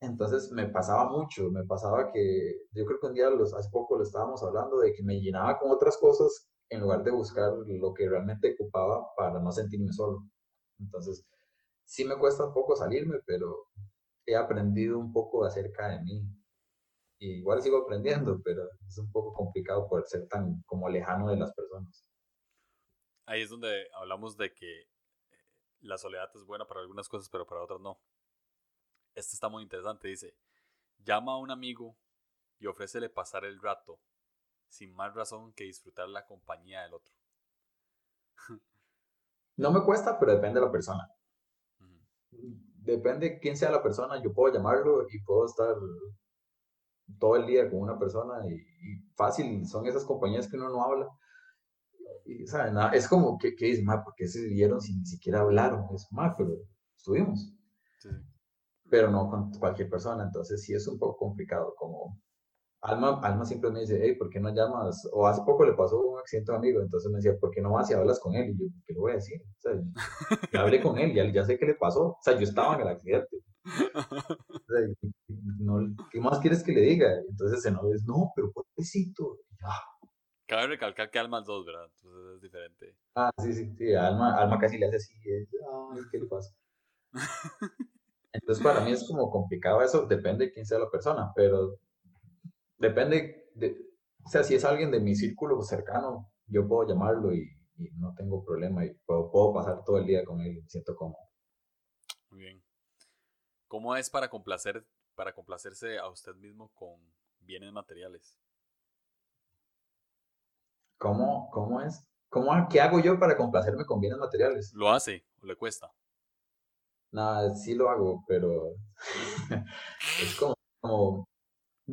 entonces me pasaba mucho, me pasaba que yo creo que un día, los, hace poco lo estábamos hablando, de que me llenaba con otras cosas en lugar de buscar lo que realmente ocupaba para no sentirme solo. Entonces, sí me cuesta un poco salirme, pero he aprendido un poco acerca de mí. Y igual sigo aprendiendo, pero es un poco complicado por ser tan como lejano de las personas. Ahí es donde hablamos de que la soledad es buena para algunas cosas, pero para otras no. Este está muy interesante, dice, llama a un amigo y ofrécele pasar el rato, sin más razón que disfrutar la compañía del otro. no me cuesta, pero depende de la persona. Depende quién sea la persona, yo puedo llamarlo y puedo estar todo el día con una persona y, y fácil, son esas compañías que uno no habla. Y, ¿sabe? Nada, es como que, que dice, ¿por qué se vieron sin ni siquiera hablaron? Es más, pero estuvimos. Sí pero no con cualquier persona, entonces sí es un poco complicado, como Alma, Alma siempre me dice, hey, ¿por qué no llamas? O hace poco le pasó un amigo, entonces me decía, ¿por qué no vas y hablas con él? Y yo, ¿qué le voy a decir? O sea, hablé con él, ya, ya sé qué le pasó, o sea, yo estaba en el accidente. O sea, no, ¿Qué más quieres que le diga? Entonces se nos no, pero pobrecito. Ah. Cabe recalcar que Alma es dos, ¿verdad? Entonces es diferente. Ah, sí, sí, sí, Alma, Alma casi le hace así, ay, ¿qué le pasa? Entonces, para mí es como complicado eso, depende de quién sea la persona, pero depende de, o sea, si es alguien de mi círculo cercano, yo puedo llamarlo y, y no tengo problema y puedo, puedo, pasar todo el día con él me siento cómodo. Muy bien. ¿Cómo es para complacer, para complacerse a usted mismo con bienes materiales? ¿Cómo, cómo es? ¿Cómo, ¿Qué hago yo para complacerme con bienes materiales? ¿Lo hace o le cuesta? Nada, sí lo hago, pero es como, como,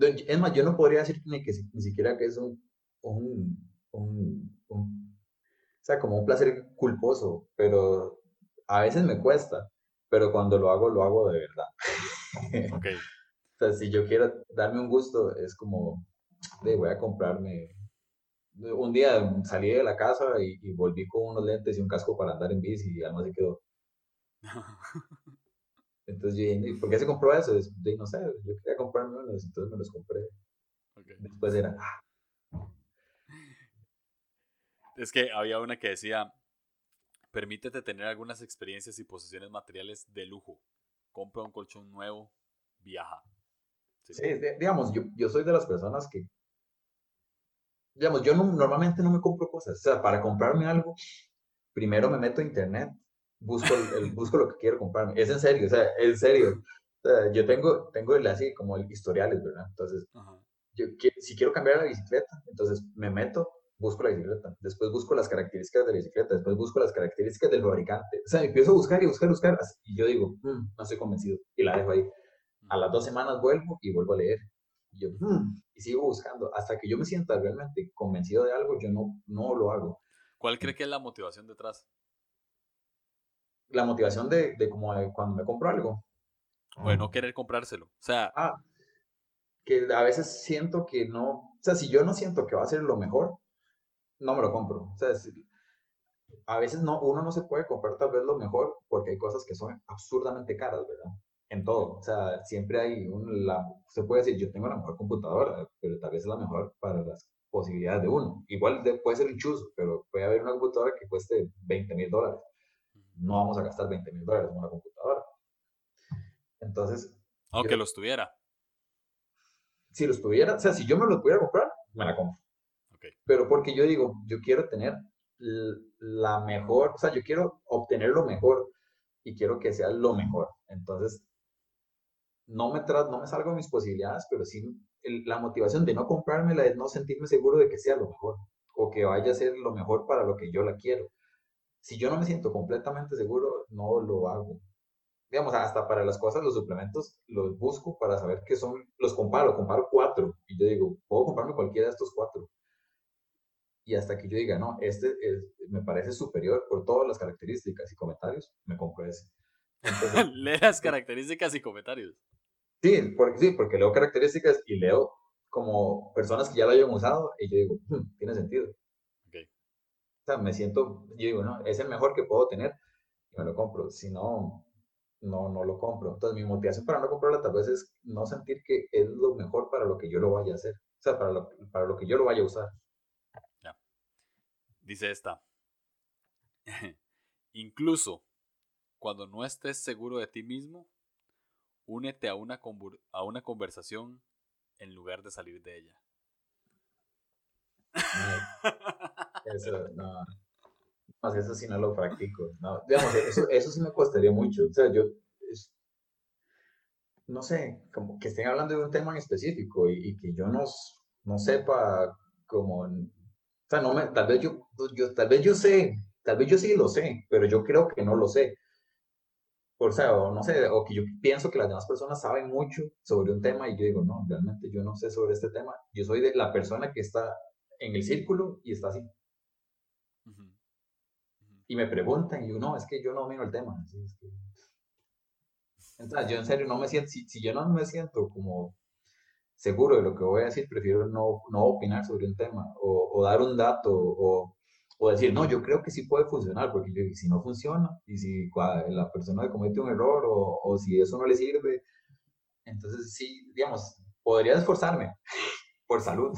Es más, yo no podría decir ni, que, ni siquiera que es un, un, un, un, O sea, como un placer culposo, pero a veces me cuesta, pero cuando lo hago, lo hago de verdad. Okay. o sea, si yo quiero darme un gusto, es como, de, voy a comprarme. Un día salí de la casa y, y volví con unos lentes y un casco para andar en bici y además se quedó. Entonces yo dije, ¿por qué se compró eso? No sé, yo quería comprarme unos, entonces me los compré. Okay. Después era, ah. Es que había una que decía, permítete tener algunas experiencias y posesiones materiales de lujo. Compra un colchón nuevo, viaja. Sí, sí digamos, yo, yo soy de las personas que, digamos, yo no, normalmente no me compro cosas. O sea, para comprarme algo, primero me meto a internet busco, el, busco lo que quiero comprarme. Es en serio, o sea, en serio. O sea, yo tengo, tengo el, así como el historiales, ¿verdad? Entonces, yo, si quiero cambiar la bicicleta, entonces me meto, busco la bicicleta, después busco las características de la bicicleta, después busco las características del fabricante. O sea, empiezo a buscar y buscar y buscar, y yo digo, mmm, no estoy convencido, y la dejo ahí. A las dos semanas vuelvo y vuelvo a leer. Y yo, mmm, y sigo buscando. Hasta que yo me sienta realmente convencido de algo, yo no, no lo hago. ¿Cuál cree que es la motivación detrás? La motivación de, de como de cuando me compro algo. Bueno, no querer comprárselo. O sea. Ah, que a veces siento que no. O sea, si yo no siento que va a ser lo mejor, no me lo compro. O sea, si, a veces no, uno no se puede comprar tal vez lo mejor porque hay cosas que son absurdamente caras, ¿verdad? En todo. O sea, siempre hay un, la, se puede decir, yo tengo la mejor computadora, pero tal vez es la mejor para las posibilidades de uno. Igual puede ser un chuzo, pero puede haber una computadora que cueste 20 mil dólares. No vamos a gastar 20 mil dólares en una computadora. Entonces... Aunque los tuviera. Si los tuviera, o sea, si yo me los pudiera comprar, me la compro. Okay. Pero porque yo digo, yo quiero tener la mejor, o sea, yo quiero obtener lo mejor y quiero que sea lo mejor. Entonces, no me, no me salgo de mis posibilidades, pero sí la motivación de no comprármela es no sentirme seguro de que sea lo mejor o que vaya a ser lo mejor para lo que yo la quiero. Si yo no me siento completamente seguro, no lo hago. Digamos, hasta para las cosas, los suplementos, los busco para saber qué son, los comparo, comparo cuatro y yo digo, puedo comprarme cualquiera de estos cuatro. Y hasta que yo diga, no, este me parece superior por todas las características y comentarios, me compro ese. Lee las características y comentarios. Sí porque, sí, porque leo características y leo como personas que ya lo hayan usado y yo digo, hmm, tiene sentido. O sea, me siento, yo digo, no, es el mejor que puedo tener y me lo compro. Si no, no, no lo compro. Entonces, mi motivación para no comprarla tal vez es no sentir que es lo mejor para lo que yo lo vaya a hacer. O sea, para lo, para lo que yo lo vaya a usar. Ya. Dice esta. Incluso cuando no estés seguro de ti mismo, únete a una, a una conversación en lugar de salir de ella. eso, no. eso sí no lo practico. No, digamos, eso, eso sí me costaría mucho. O sea, yo, no sé, como que estén hablando de un tema en específico y, que yo no, no sepa como, o sea, no me, tal vez yo, yo, tal vez yo sé, tal vez yo sí lo sé, pero yo creo que no lo sé o sea, o no sé, o que yo pienso que las demás personas saben mucho sobre un tema y yo digo, no, realmente yo no sé sobre este tema. Yo soy de la persona que está en el círculo y está así. Y me preguntan y yo, no, es que yo no domino el tema. Entonces, yo en serio no me siento, si, si, yo no me siento como seguro de lo que voy a decir, prefiero no, no opinar sobre un tema o, o dar un dato o o decir, no, yo creo que sí puede funcionar, porque si no funciona, y si la persona comete un error, o, o si eso no le sirve, entonces sí, digamos, podría esforzarme por salud,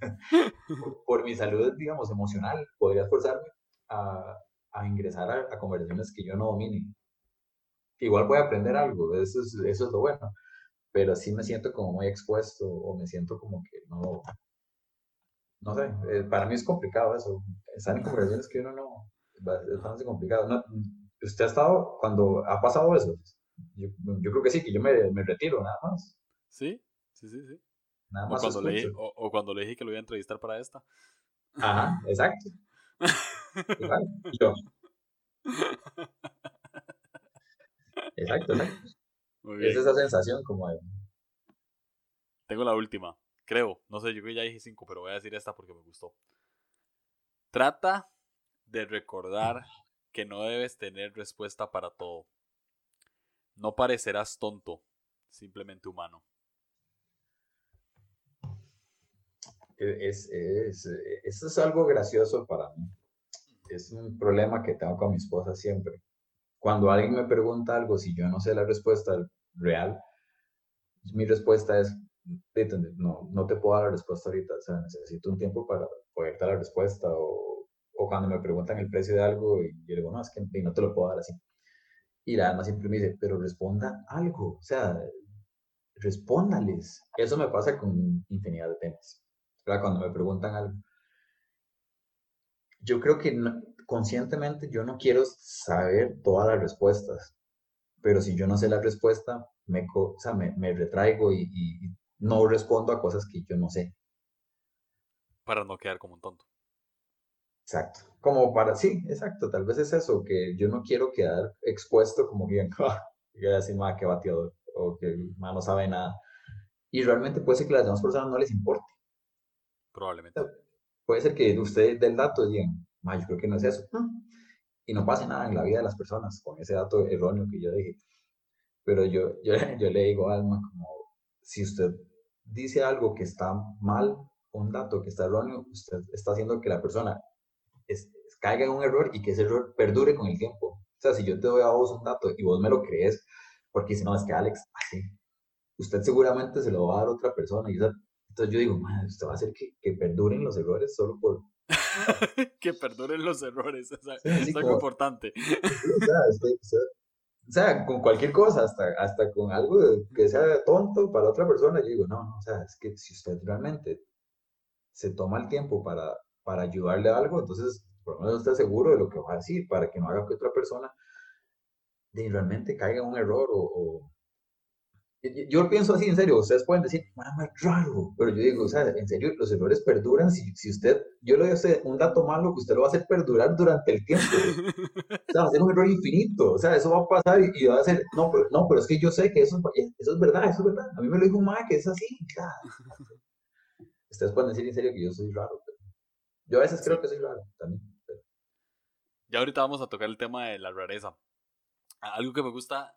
por, mi salud, digamos, emocional, podría esforzarme a, a ingresar a, conversaciones que yo no domine. Igual voy a aprender algo, eso es, eso es lo bueno, pero sí me siento como muy expuesto o me siento como que no, no sé, eh, para mí es complicado eso. Están en conversaciones que uno no, es bastante complicado. ¿Usted ha estado cuando ha pasado eso? Yo, yo, creo que sí, que yo me, me, retiro nada más. Sí, sí, sí, sí. Nada más. O cuando, le, o, cuando le dije que lo iba a entrevistar para esta. Ajá, exacto. Yo. Exacto, exacto. Es esa sensación como de... Tengo la última. Creo, no sé, yo creo que ya dije cinco, pero voy a decir esta porque me gustó. Trata de recordar que no debes tener respuesta para todo. No parecerás tonto, simplemente humano. Es, es, eso es algo gracioso para mí. Es un problema que tengo con mi esposa siempre. Cuando alguien me pregunta algo, si yo no sé la respuesta real, mi respuesta es, no, no te puedo dar la respuesta ahorita, o sea, necesito un tiempo para poder dar la respuesta o, o cuando me preguntan el precio de algo y yo digo, no, es que no te lo puedo dar así. Y la alma siempre me dice, pero responda algo, o sea, respóndales. Eso me pasa con infinidad de temas. Cuando me preguntan algo. Yo creo que conscientemente yo no quiero saber todas las respuestas, pero si yo no sé la respuesta, me, o sea, me, me retraigo y, no respondo a cosas que yo no sé. Para no quedar como un tonto. Exacto. Como para, sí, exacto. Tal vez es eso, que yo no quiero quedar expuesto como que, que así, más que bateador, o que no sabe nada. Y realmente puede ser que las demás personas no les importe. Probablemente. Puede ser que ustedes del dato digan, yo creo que no es eso. Y no pase nada en la vida de las personas con ese dato erróneo que yo dije. Pero yo, yo, yo le digo a Alma como, si usted dice algo que está mal, un dato que está erróneo, usted está haciendo que la persona es, caiga en un error y que ese error perdure con el tiempo. O sea, si yo te doy a vos un dato y vos me lo crees, porque si no, es que Alex, así, usted seguramente se lo va a dar a otra persona. Y entonces yo digo, usted va a hacer que, que perduren los errores solo por... que perduren los errores, o sea, es algo importante. o, sea, con cualquier cosa, hasta, hasta con algo que sea tonto para otra persona, yo digo, no, no, o sea, es que si usted realmente se toma el tiempo para, para ayudarle a algo, entonces por lo menos esté seguro de lo que va a decir para que no haga que otra persona de realmente caiga en un error o, Yo pienso así, en serio, ustedes pueden decir, mamá, raro, pero yo digo, o sea, en serio, los errores perduran si, si usted, yo le doy un dato malo que usted lo va a hacer perdurar durante el tiempo. o sea, va a ser un error infinito, o sea, eso va a pasar y, va a ser, no pero, no, pero es que yo sé que eso, eso es verdad, eso es verdad. A mí me lo dijo un que es así, Ustedes pueden decir en serio que yo soy raro, pero yo a veces creo que soy raro también. Ya ahorita vamos a tocar el tema de la rareza. Algo que me gusta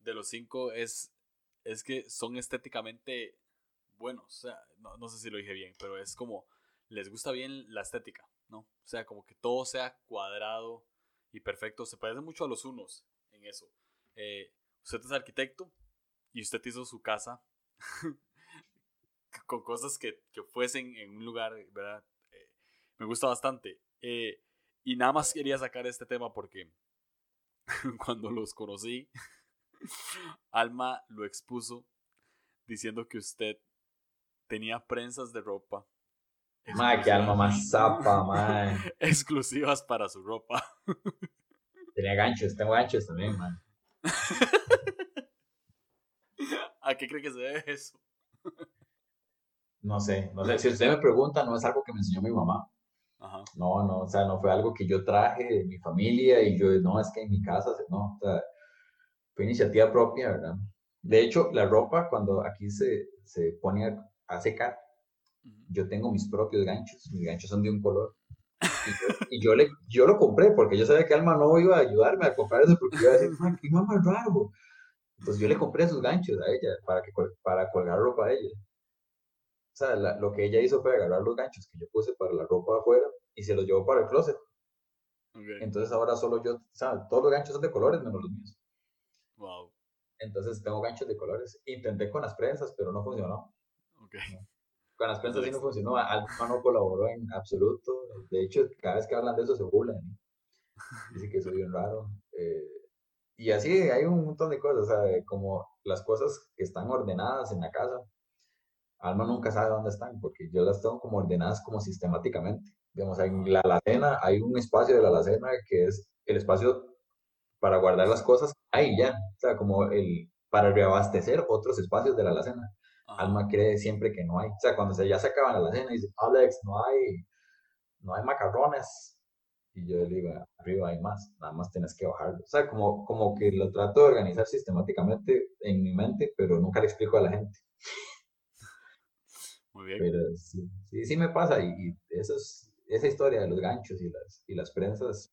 de los cinco es, es que son estéticamente buenos. O sea, no, sé si lo dije bien, pero es como les gusta bien la estética, ¿no? O sea, como que todo sea cuadrado y perfecto. Se parece mucho a los unos en eso. Eh, usted es arquitecto y usted hizo su casa con cosas que, fuesen en un lugar, ¿verdad? Eh, me gusta bastante. Eh, y nada más quería sacar este tema porque cuando los conocí, Alma lo expuso diciendo que usted tenía prensas de ropa. Madre, qué alma más zapa, madre. Exclusivas para su ropa. Tenía ganchos, tengo ganchos también, man. ¿A qué cree que se debe eso? No sé, no sé. Si usted me pregunta, no es algo que me enseñó mi mamá. No, no, o sea, no fue algo que yo traje de mi familia y yo, no, es que en mi casa, no, o sea, fue iniciativa propia, ¿verdad? De hecho, la ropa cuando aquí se, se pone a, secar, yo tengo mis propios ganchos, mis ganchos son de un color. Y yo, le, yo lo compré porque yo sabía que Alma no iba a ayudarme a comprar eso porque iba a decir, qué mamá raro. Entonces yo le compré sus ganchos a ella para, que, para colgar ropa a ella. O sea, lo que ella hizo fue agarrar los ganchos que yo puse para la ropa afuera y se los llevó para el closet. Entonces ahora solo yo, o sea, todos los ganchos son de colores menos los míos. Wow. Entonces tengo ganchos de colores. Intenté con las prensas, pero no funcionó. Okay. Con las prensas sí no funcionó. Alma no colaboró en absoluto. De hecho, cada vez que hablan de eso se burlan. Dicen que soy bien raro. Eh, y así hay un montón de cosas, sea, como las cosas que están ordenadas en la casa Alma nunca sabe dónde están, porque yo las tengo como ordenadas como sistemáticamente. Digamos, en la alacena hay un espacio de la alacena que es el espacio para guardar las cosas ahí ya, o sea, como el para reabastecer otros espacios de la alacena. Alma cree siempre que no hay. O sea, cuando se, ya se acaba la alacena y dice, Alex, no hay, no hay macarrones. Y yo le digo, arriba hay más, nada más tienes que bajarlo. O sea, como, como que lo trato de organizar sistemáticamente en mi mente, pero nunca le explico a la gente. Muy bien. Pero sí, sí, me pasa y, eso esa historia de los ganchos y las, y las prensas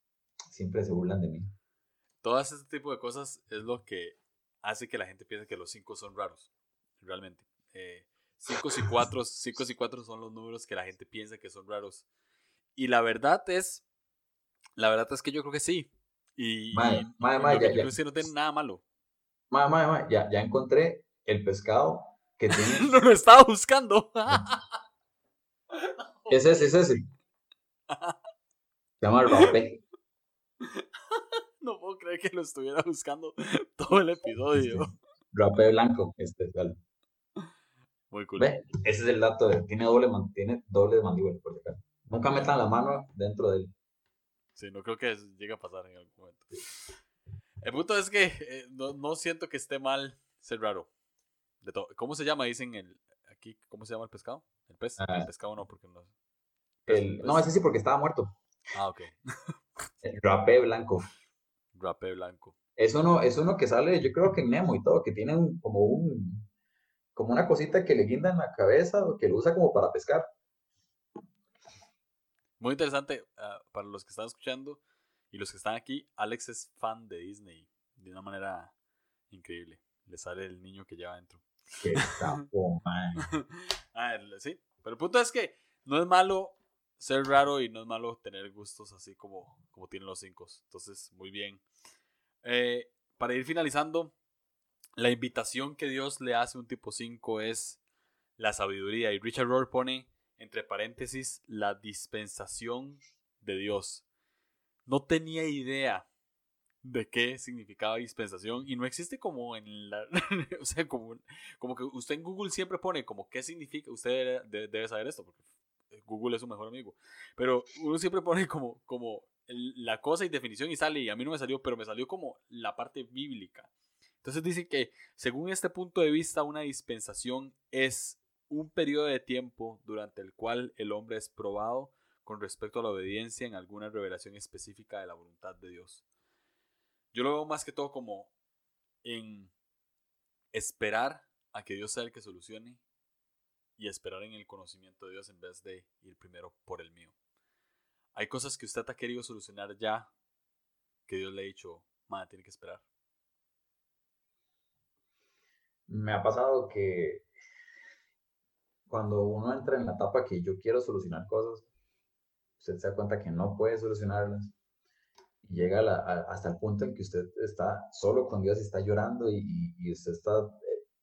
siempre se burlan de mí. Todas ese tipo de cosas es lo que hace que la gente piense que los cinco son raros, realmente. Eh, cinco y cuatro, cinco y cuatro son los números que la gente piensa que son raros. Y la verdad es, la verdad es que yo creo que sí. Y, madre, madre, ya, yo no tiene nada malo. Madre, ya, ya encontré el pescado no lo estaba buscando. ese es, ese es. Se llama Rope. No puedo creer que lo estuviera buscando todo el episodio. Rope blanco, este es Muy cool. Ese es el dato. De, tiene doble, tiene doble mandíbula, por Nunca metan la mano dentro de él. Sí, no creo que llegue a pasar en algún momento. El punto es que eh, no, no siento que esté mal ser raro. ¿Cómo se llama? Dicen el, aquí, ¿cómo se llama el pescado? El pez. el ah. pescado no, porque no. no, ese sí porque estaba muerto. Ah, ok. el rapé blanco. Rapé blanco. Es uno, es uno que sale, yo creo que en Nemo y todo, que tiene como un como una cosita que le guinda en la cabeza o que lo usa como para pescar. Muy interesante ah, para los que están escuchando y los que están aquí. Alex es fan de Disney de una manera increíble. Le sale el niño que lleva adentro. Qué man. ah, sí, pero el punto es que no es malo ser raro y no es malo tener gustos así como, como tienen los cinco. Entonces, muy bien. Eh, para ir finalizando, la invitación que Dios le hace a un tipo 5 es la sabiduría. Y Richard Rohr pone entre paréntesis la dispensación de Dios. No tenía idea de qué significaba dispensación y no existe como en la o sea como, como que usted en Google siempre pone como qué significa usted debe, saber esto porque Google es su mejor amigo pero uno siempre pone como como la cosa y definición y sale y a mí no me salió pero me salió como la parte bíblica entonces dice que según este punto de vista una dispensación es un periodo de tiempo durante el cual el hombre es probado con respecto a la obediencia en alguna revelación específica de la voluntad de Dios. Yo lo veo más que todo como en esperar a que Dios sea el que solucione y esperar en el conocimiento de Dios en vez de ir primero por el mío. Hay cosas que usted ha querido solucionar ya que Dios le ha dicho, madre, tiene que esperar. Me ha pasado que cuando uno entra en la etapa que yo quiero solucionar cosas, usted se da cuenta que no puede solucionarlas. Y llega hasta el punto en que usted está solo con Dios y está llorando y, y, usted está,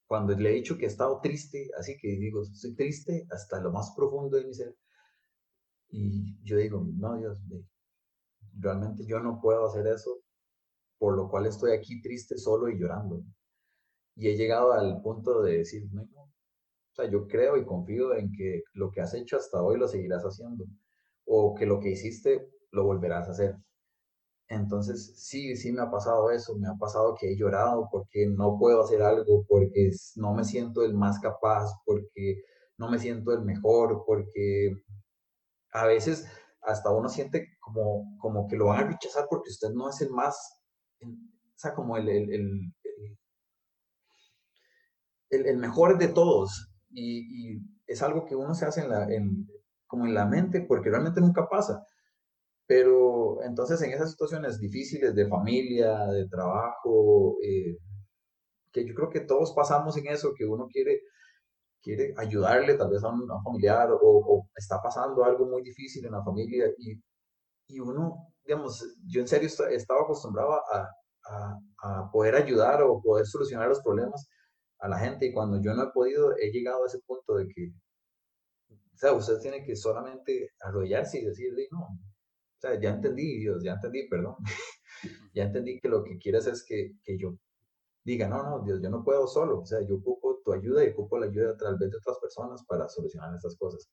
cuando le he dicho que he estado triste, así que digo, estoy triste hasta lo más profundo de mi ser. Y yo digo, no, Dios, realmente yo no puedo hacer eso, por lo cual estoy aquí triste, solo y llorando. Y he llegado al punto de decir, no, no, sea, yo creo y confío en que lo que has hecho hasta hoy lo seguirás haciendo o que lo que hiciste lo volverás a hacer. Entonces, sí, sí me ha pasado eso, me ha pasado que he llorado porque no puedo hacer algo, porque no me siento el más capaz, porque no me siento el mejor, porque a veces hasta uno siente como, como que lo van a rechazar porque usted no es el más, o sea, como el, el, el, mejor de todos y, es algo que uno se hace en la, como en la mente porque realmente nunca pasa. Pero entonces en esas situaciones difíciles de familia, de trabajo, eh, que yo creo que todos pasamos en eso, que uno quiere, quiere ayudarle tal vez a un, familiar o, está pasando algo muy difícil en la familia y, y uno, digamos, yo en serio estaba acostumbrado a, a, poder ayudar o poder solucionar los problemas a la gente y cuando yo no he podido, he llegado a ese punto de que, o sea, usted tiene que solamente arrodillarse y decirle, no, o sea, ya entendí, Dios, ya entendí, perdón, ya entendí que lo que quieres es que, que, yo diga, no, no, Dios, yo no puedo solo, o sea, yo ocupo tu ayuda y ocupo la ayuda tal vez de otras personas para solucionar estas cosas.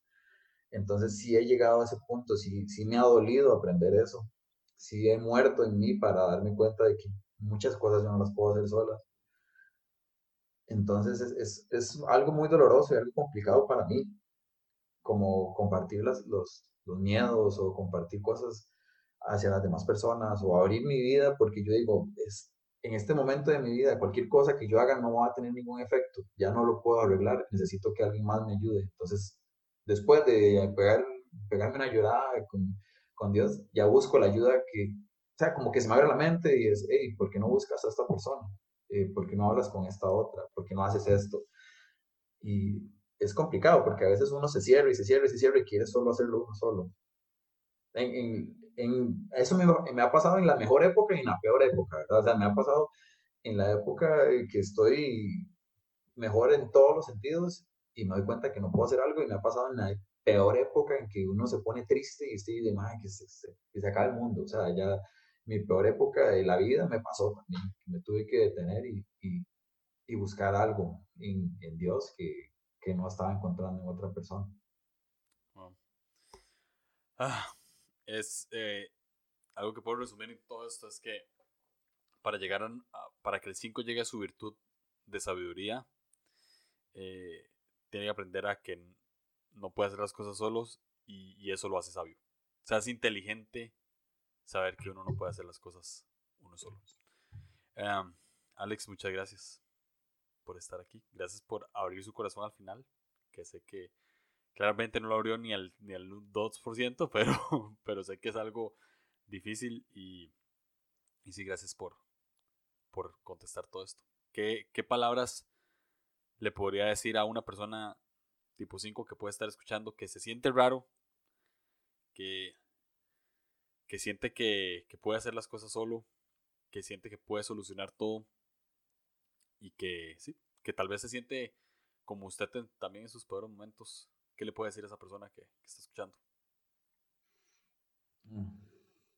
Entonces, sí he llegado a ese punto, sí, me ha dolido aprender eso, sí he muerto en mí para darme cuenta de que muchas cosas yo no las puedo hacer solas. Entonces es, es, algo muy doloroso y algo complicado para mí, como compartir las, los, los miedos o compartir cosas hacia las demás personas o abrir mi vida porque yo digo, es, en este momento de mi vida cualquier cosa que yo haga no va a tener ningún efecto, ya no lo puedo arreglar, necesito que alguien más me ayude. Entonces, después de pegar, pegarme una llorada con, con Dios, ya busco la ayuda que, o sea, como que se me abre la mente y es, hey, ¿por qué no buscas a esta persona? eh, ¿por qué no hablas con esta otra? ¿Por qué no haces esto? Y es complicado porque a veces uno se cierra y se cierra y se cierra y quiere solo hacerlo uno solo. En, en, eso me, me, ha pasado en la mejor época y en la peor época, ¿verdad? O sea, me ha pasado en la época que estoy mejor en todos los sentidos y me doy cuenta que no puedo hacer algo y me ha pasado en la peor época en que uno se pone triste y estoy de, que se, que se acaba el mundo, o sea, ya mi peor época de la vida me pasó también. Me tuve que detener y, y, buscar algo en, en Dios que, que, no estaba encontrando en otra persona. Ah, es eh, algo que puedo resumir en todo esto es que para llegar a, para que el 5 llegue a su virtud de sabiduría, eh, tiene que aprender a que no puede hacer las cosas solos y, y eso lo hace sabio. O sea, es inteligente saber que uno no puede hacer las cosas uno solo. Alex, muchas gracias por estar aquí. Gracias por abrir su corazón al final, que sé que claramente no lo abrió ni al, ni al 2%, pero, pero sé que es algo difícil y, y sí, gracias por, por contestar todo esto. ¿Qué, ¿Qué palabras le podría decir a una persona tipo 5 que puede estar escuchando que se siente raro, que, que siente que, que puede hacer las cosas solo, que siente que puede solucionar todo y que sí, que tal vez se siente como usted también en sus peores momentos. ¿Qué le puede decir a esa persona que, está escuchando?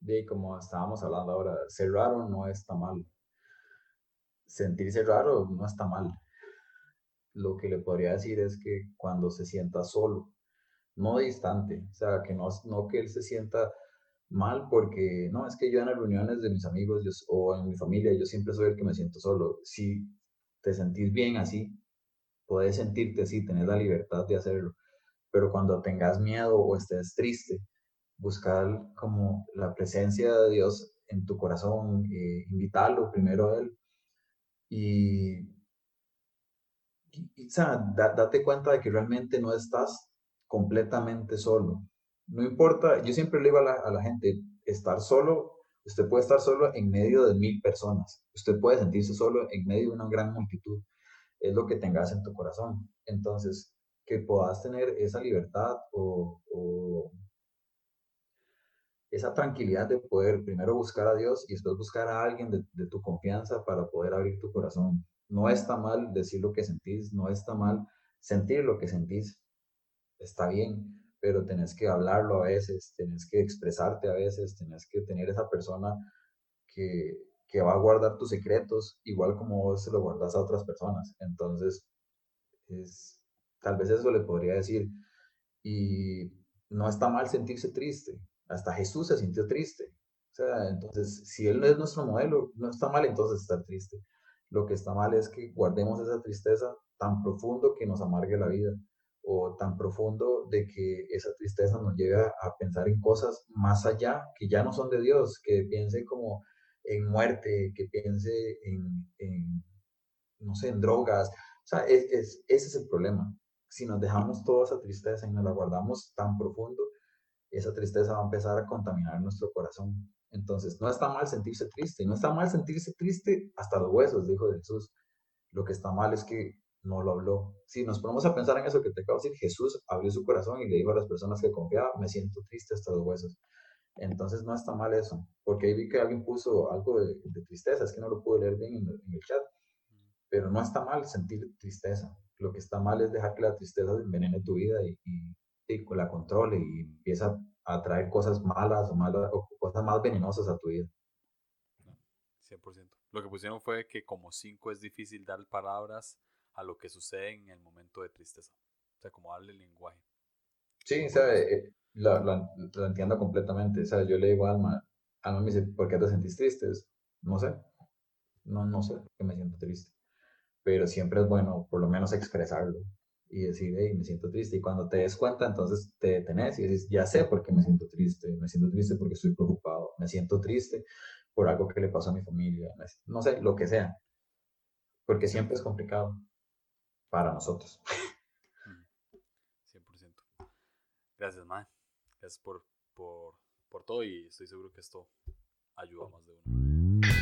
Y mm. como estábamos hablando ahora, ser raro no está mal. Sentirse raro no está mal. Lo que le podría decir es que cuando se sienta solo, no distante, o sea, que no, no que él se sienta mal porque, no, es que yo en las reuniones de mis amigos o en mi familia, yo siempre soy el que me siento solo. Si te sentís bien así, puedes sentirte así, tener la libertad de hacerlo. Pero cuando tengas miedo o estés triste, buscar como la presencia de Dios en tu corazón, eh, invitarlo primero a Él y, y, date cuenta de que realmente no estás completamente solo. No importa, yo siempre le digo a la, a la gente, estar solo Usted puede estar solo en medio de mil personas. Usted puede sentirse solo en medio de una gran multitud. Es lo que tengas en tu corazón. Entonces, que puedas tener esa libertad o, esa tranquilidad de poder primero buscar a Dios y después buscar a alguien de, de, tu confianza para poder abrir tu corazón. No está mal decir lo que sentís, no está mal sentir lo que sentís. Está bien, pero tenés que hablarlo a veces, tenés que expresarte a veces, tenés que tener esa persona que, que va a guardar tus secretos, igual como vos se lo guardas a otras personas. Entonces, es, tal vez eso le podría decir. Y no está mal sentirse triste. Hasta Jesús se sintió triste. O sea, entonces, si Él no es nuestro modelo, no está mal entonces estar triste. Lo que está mal es que guardemos esa tristeza tan profundo que nos amargue la vida o tan profundo de que esa tristeza nos lleve a pensar en cosas más allá que ya no son de Dios, que piense como en muerte, que piense en, no sé, en drogas. O sea, es, es, ese es el problema. Si nos dejamos toda esa tristeza y nos la guardamos tan profundo, esa tristeza va a empezar a contaminar nuestro corazón. Entonces, no está mal sentirse triste, no está mal sentirse triste hasta los huesos, dijo Jesús. Lo que está mal es que no lo habló. Si nos ponemos a pensar en eso que te acabo de decir, Jesús abrió su corazón y le dijo a las personas que confiaban, me siento triste hasta los huesos. Entonces no está mal eso, porque ahí vi que alguien puso algo de, tristeza, es que no lo pude leer bien en, el chat, pero no está mal sentir tristeza. Lo que está mal es dejar que la tristeza envenene tu vida y, y, la controle y empieza a traer cosas malas o, malas, o cosas más venenosas a tu vida. 100%. Lo que pusieron fue que como cinco es difícil dar palabras a lo que sucede en el momento de tristeza. O sea, como darle el lenguaje. Sí, o sea, eh, lo, entiendo completamente. O sea, yo le digo a Alma, Alma me dice, ¿por qué te sentís triste? No sé. No, no sé por qué me siento triste. Pero siempre es bueno por lo menos expresarlo y decir, hey, me siento triste. Y cuando te des cuenta, entonces te detenés y dices, ya sé por qué me siento triste. Me siento triste porque estoy preocupado. Me siento triste por algo que le pasó a mi familia. No sé, lo que sea. Porque siempre es complicado para nosotros. 100%. Gracias, man. Gracias por, por, por todo y estoy seguro que esto ayuda más de uno.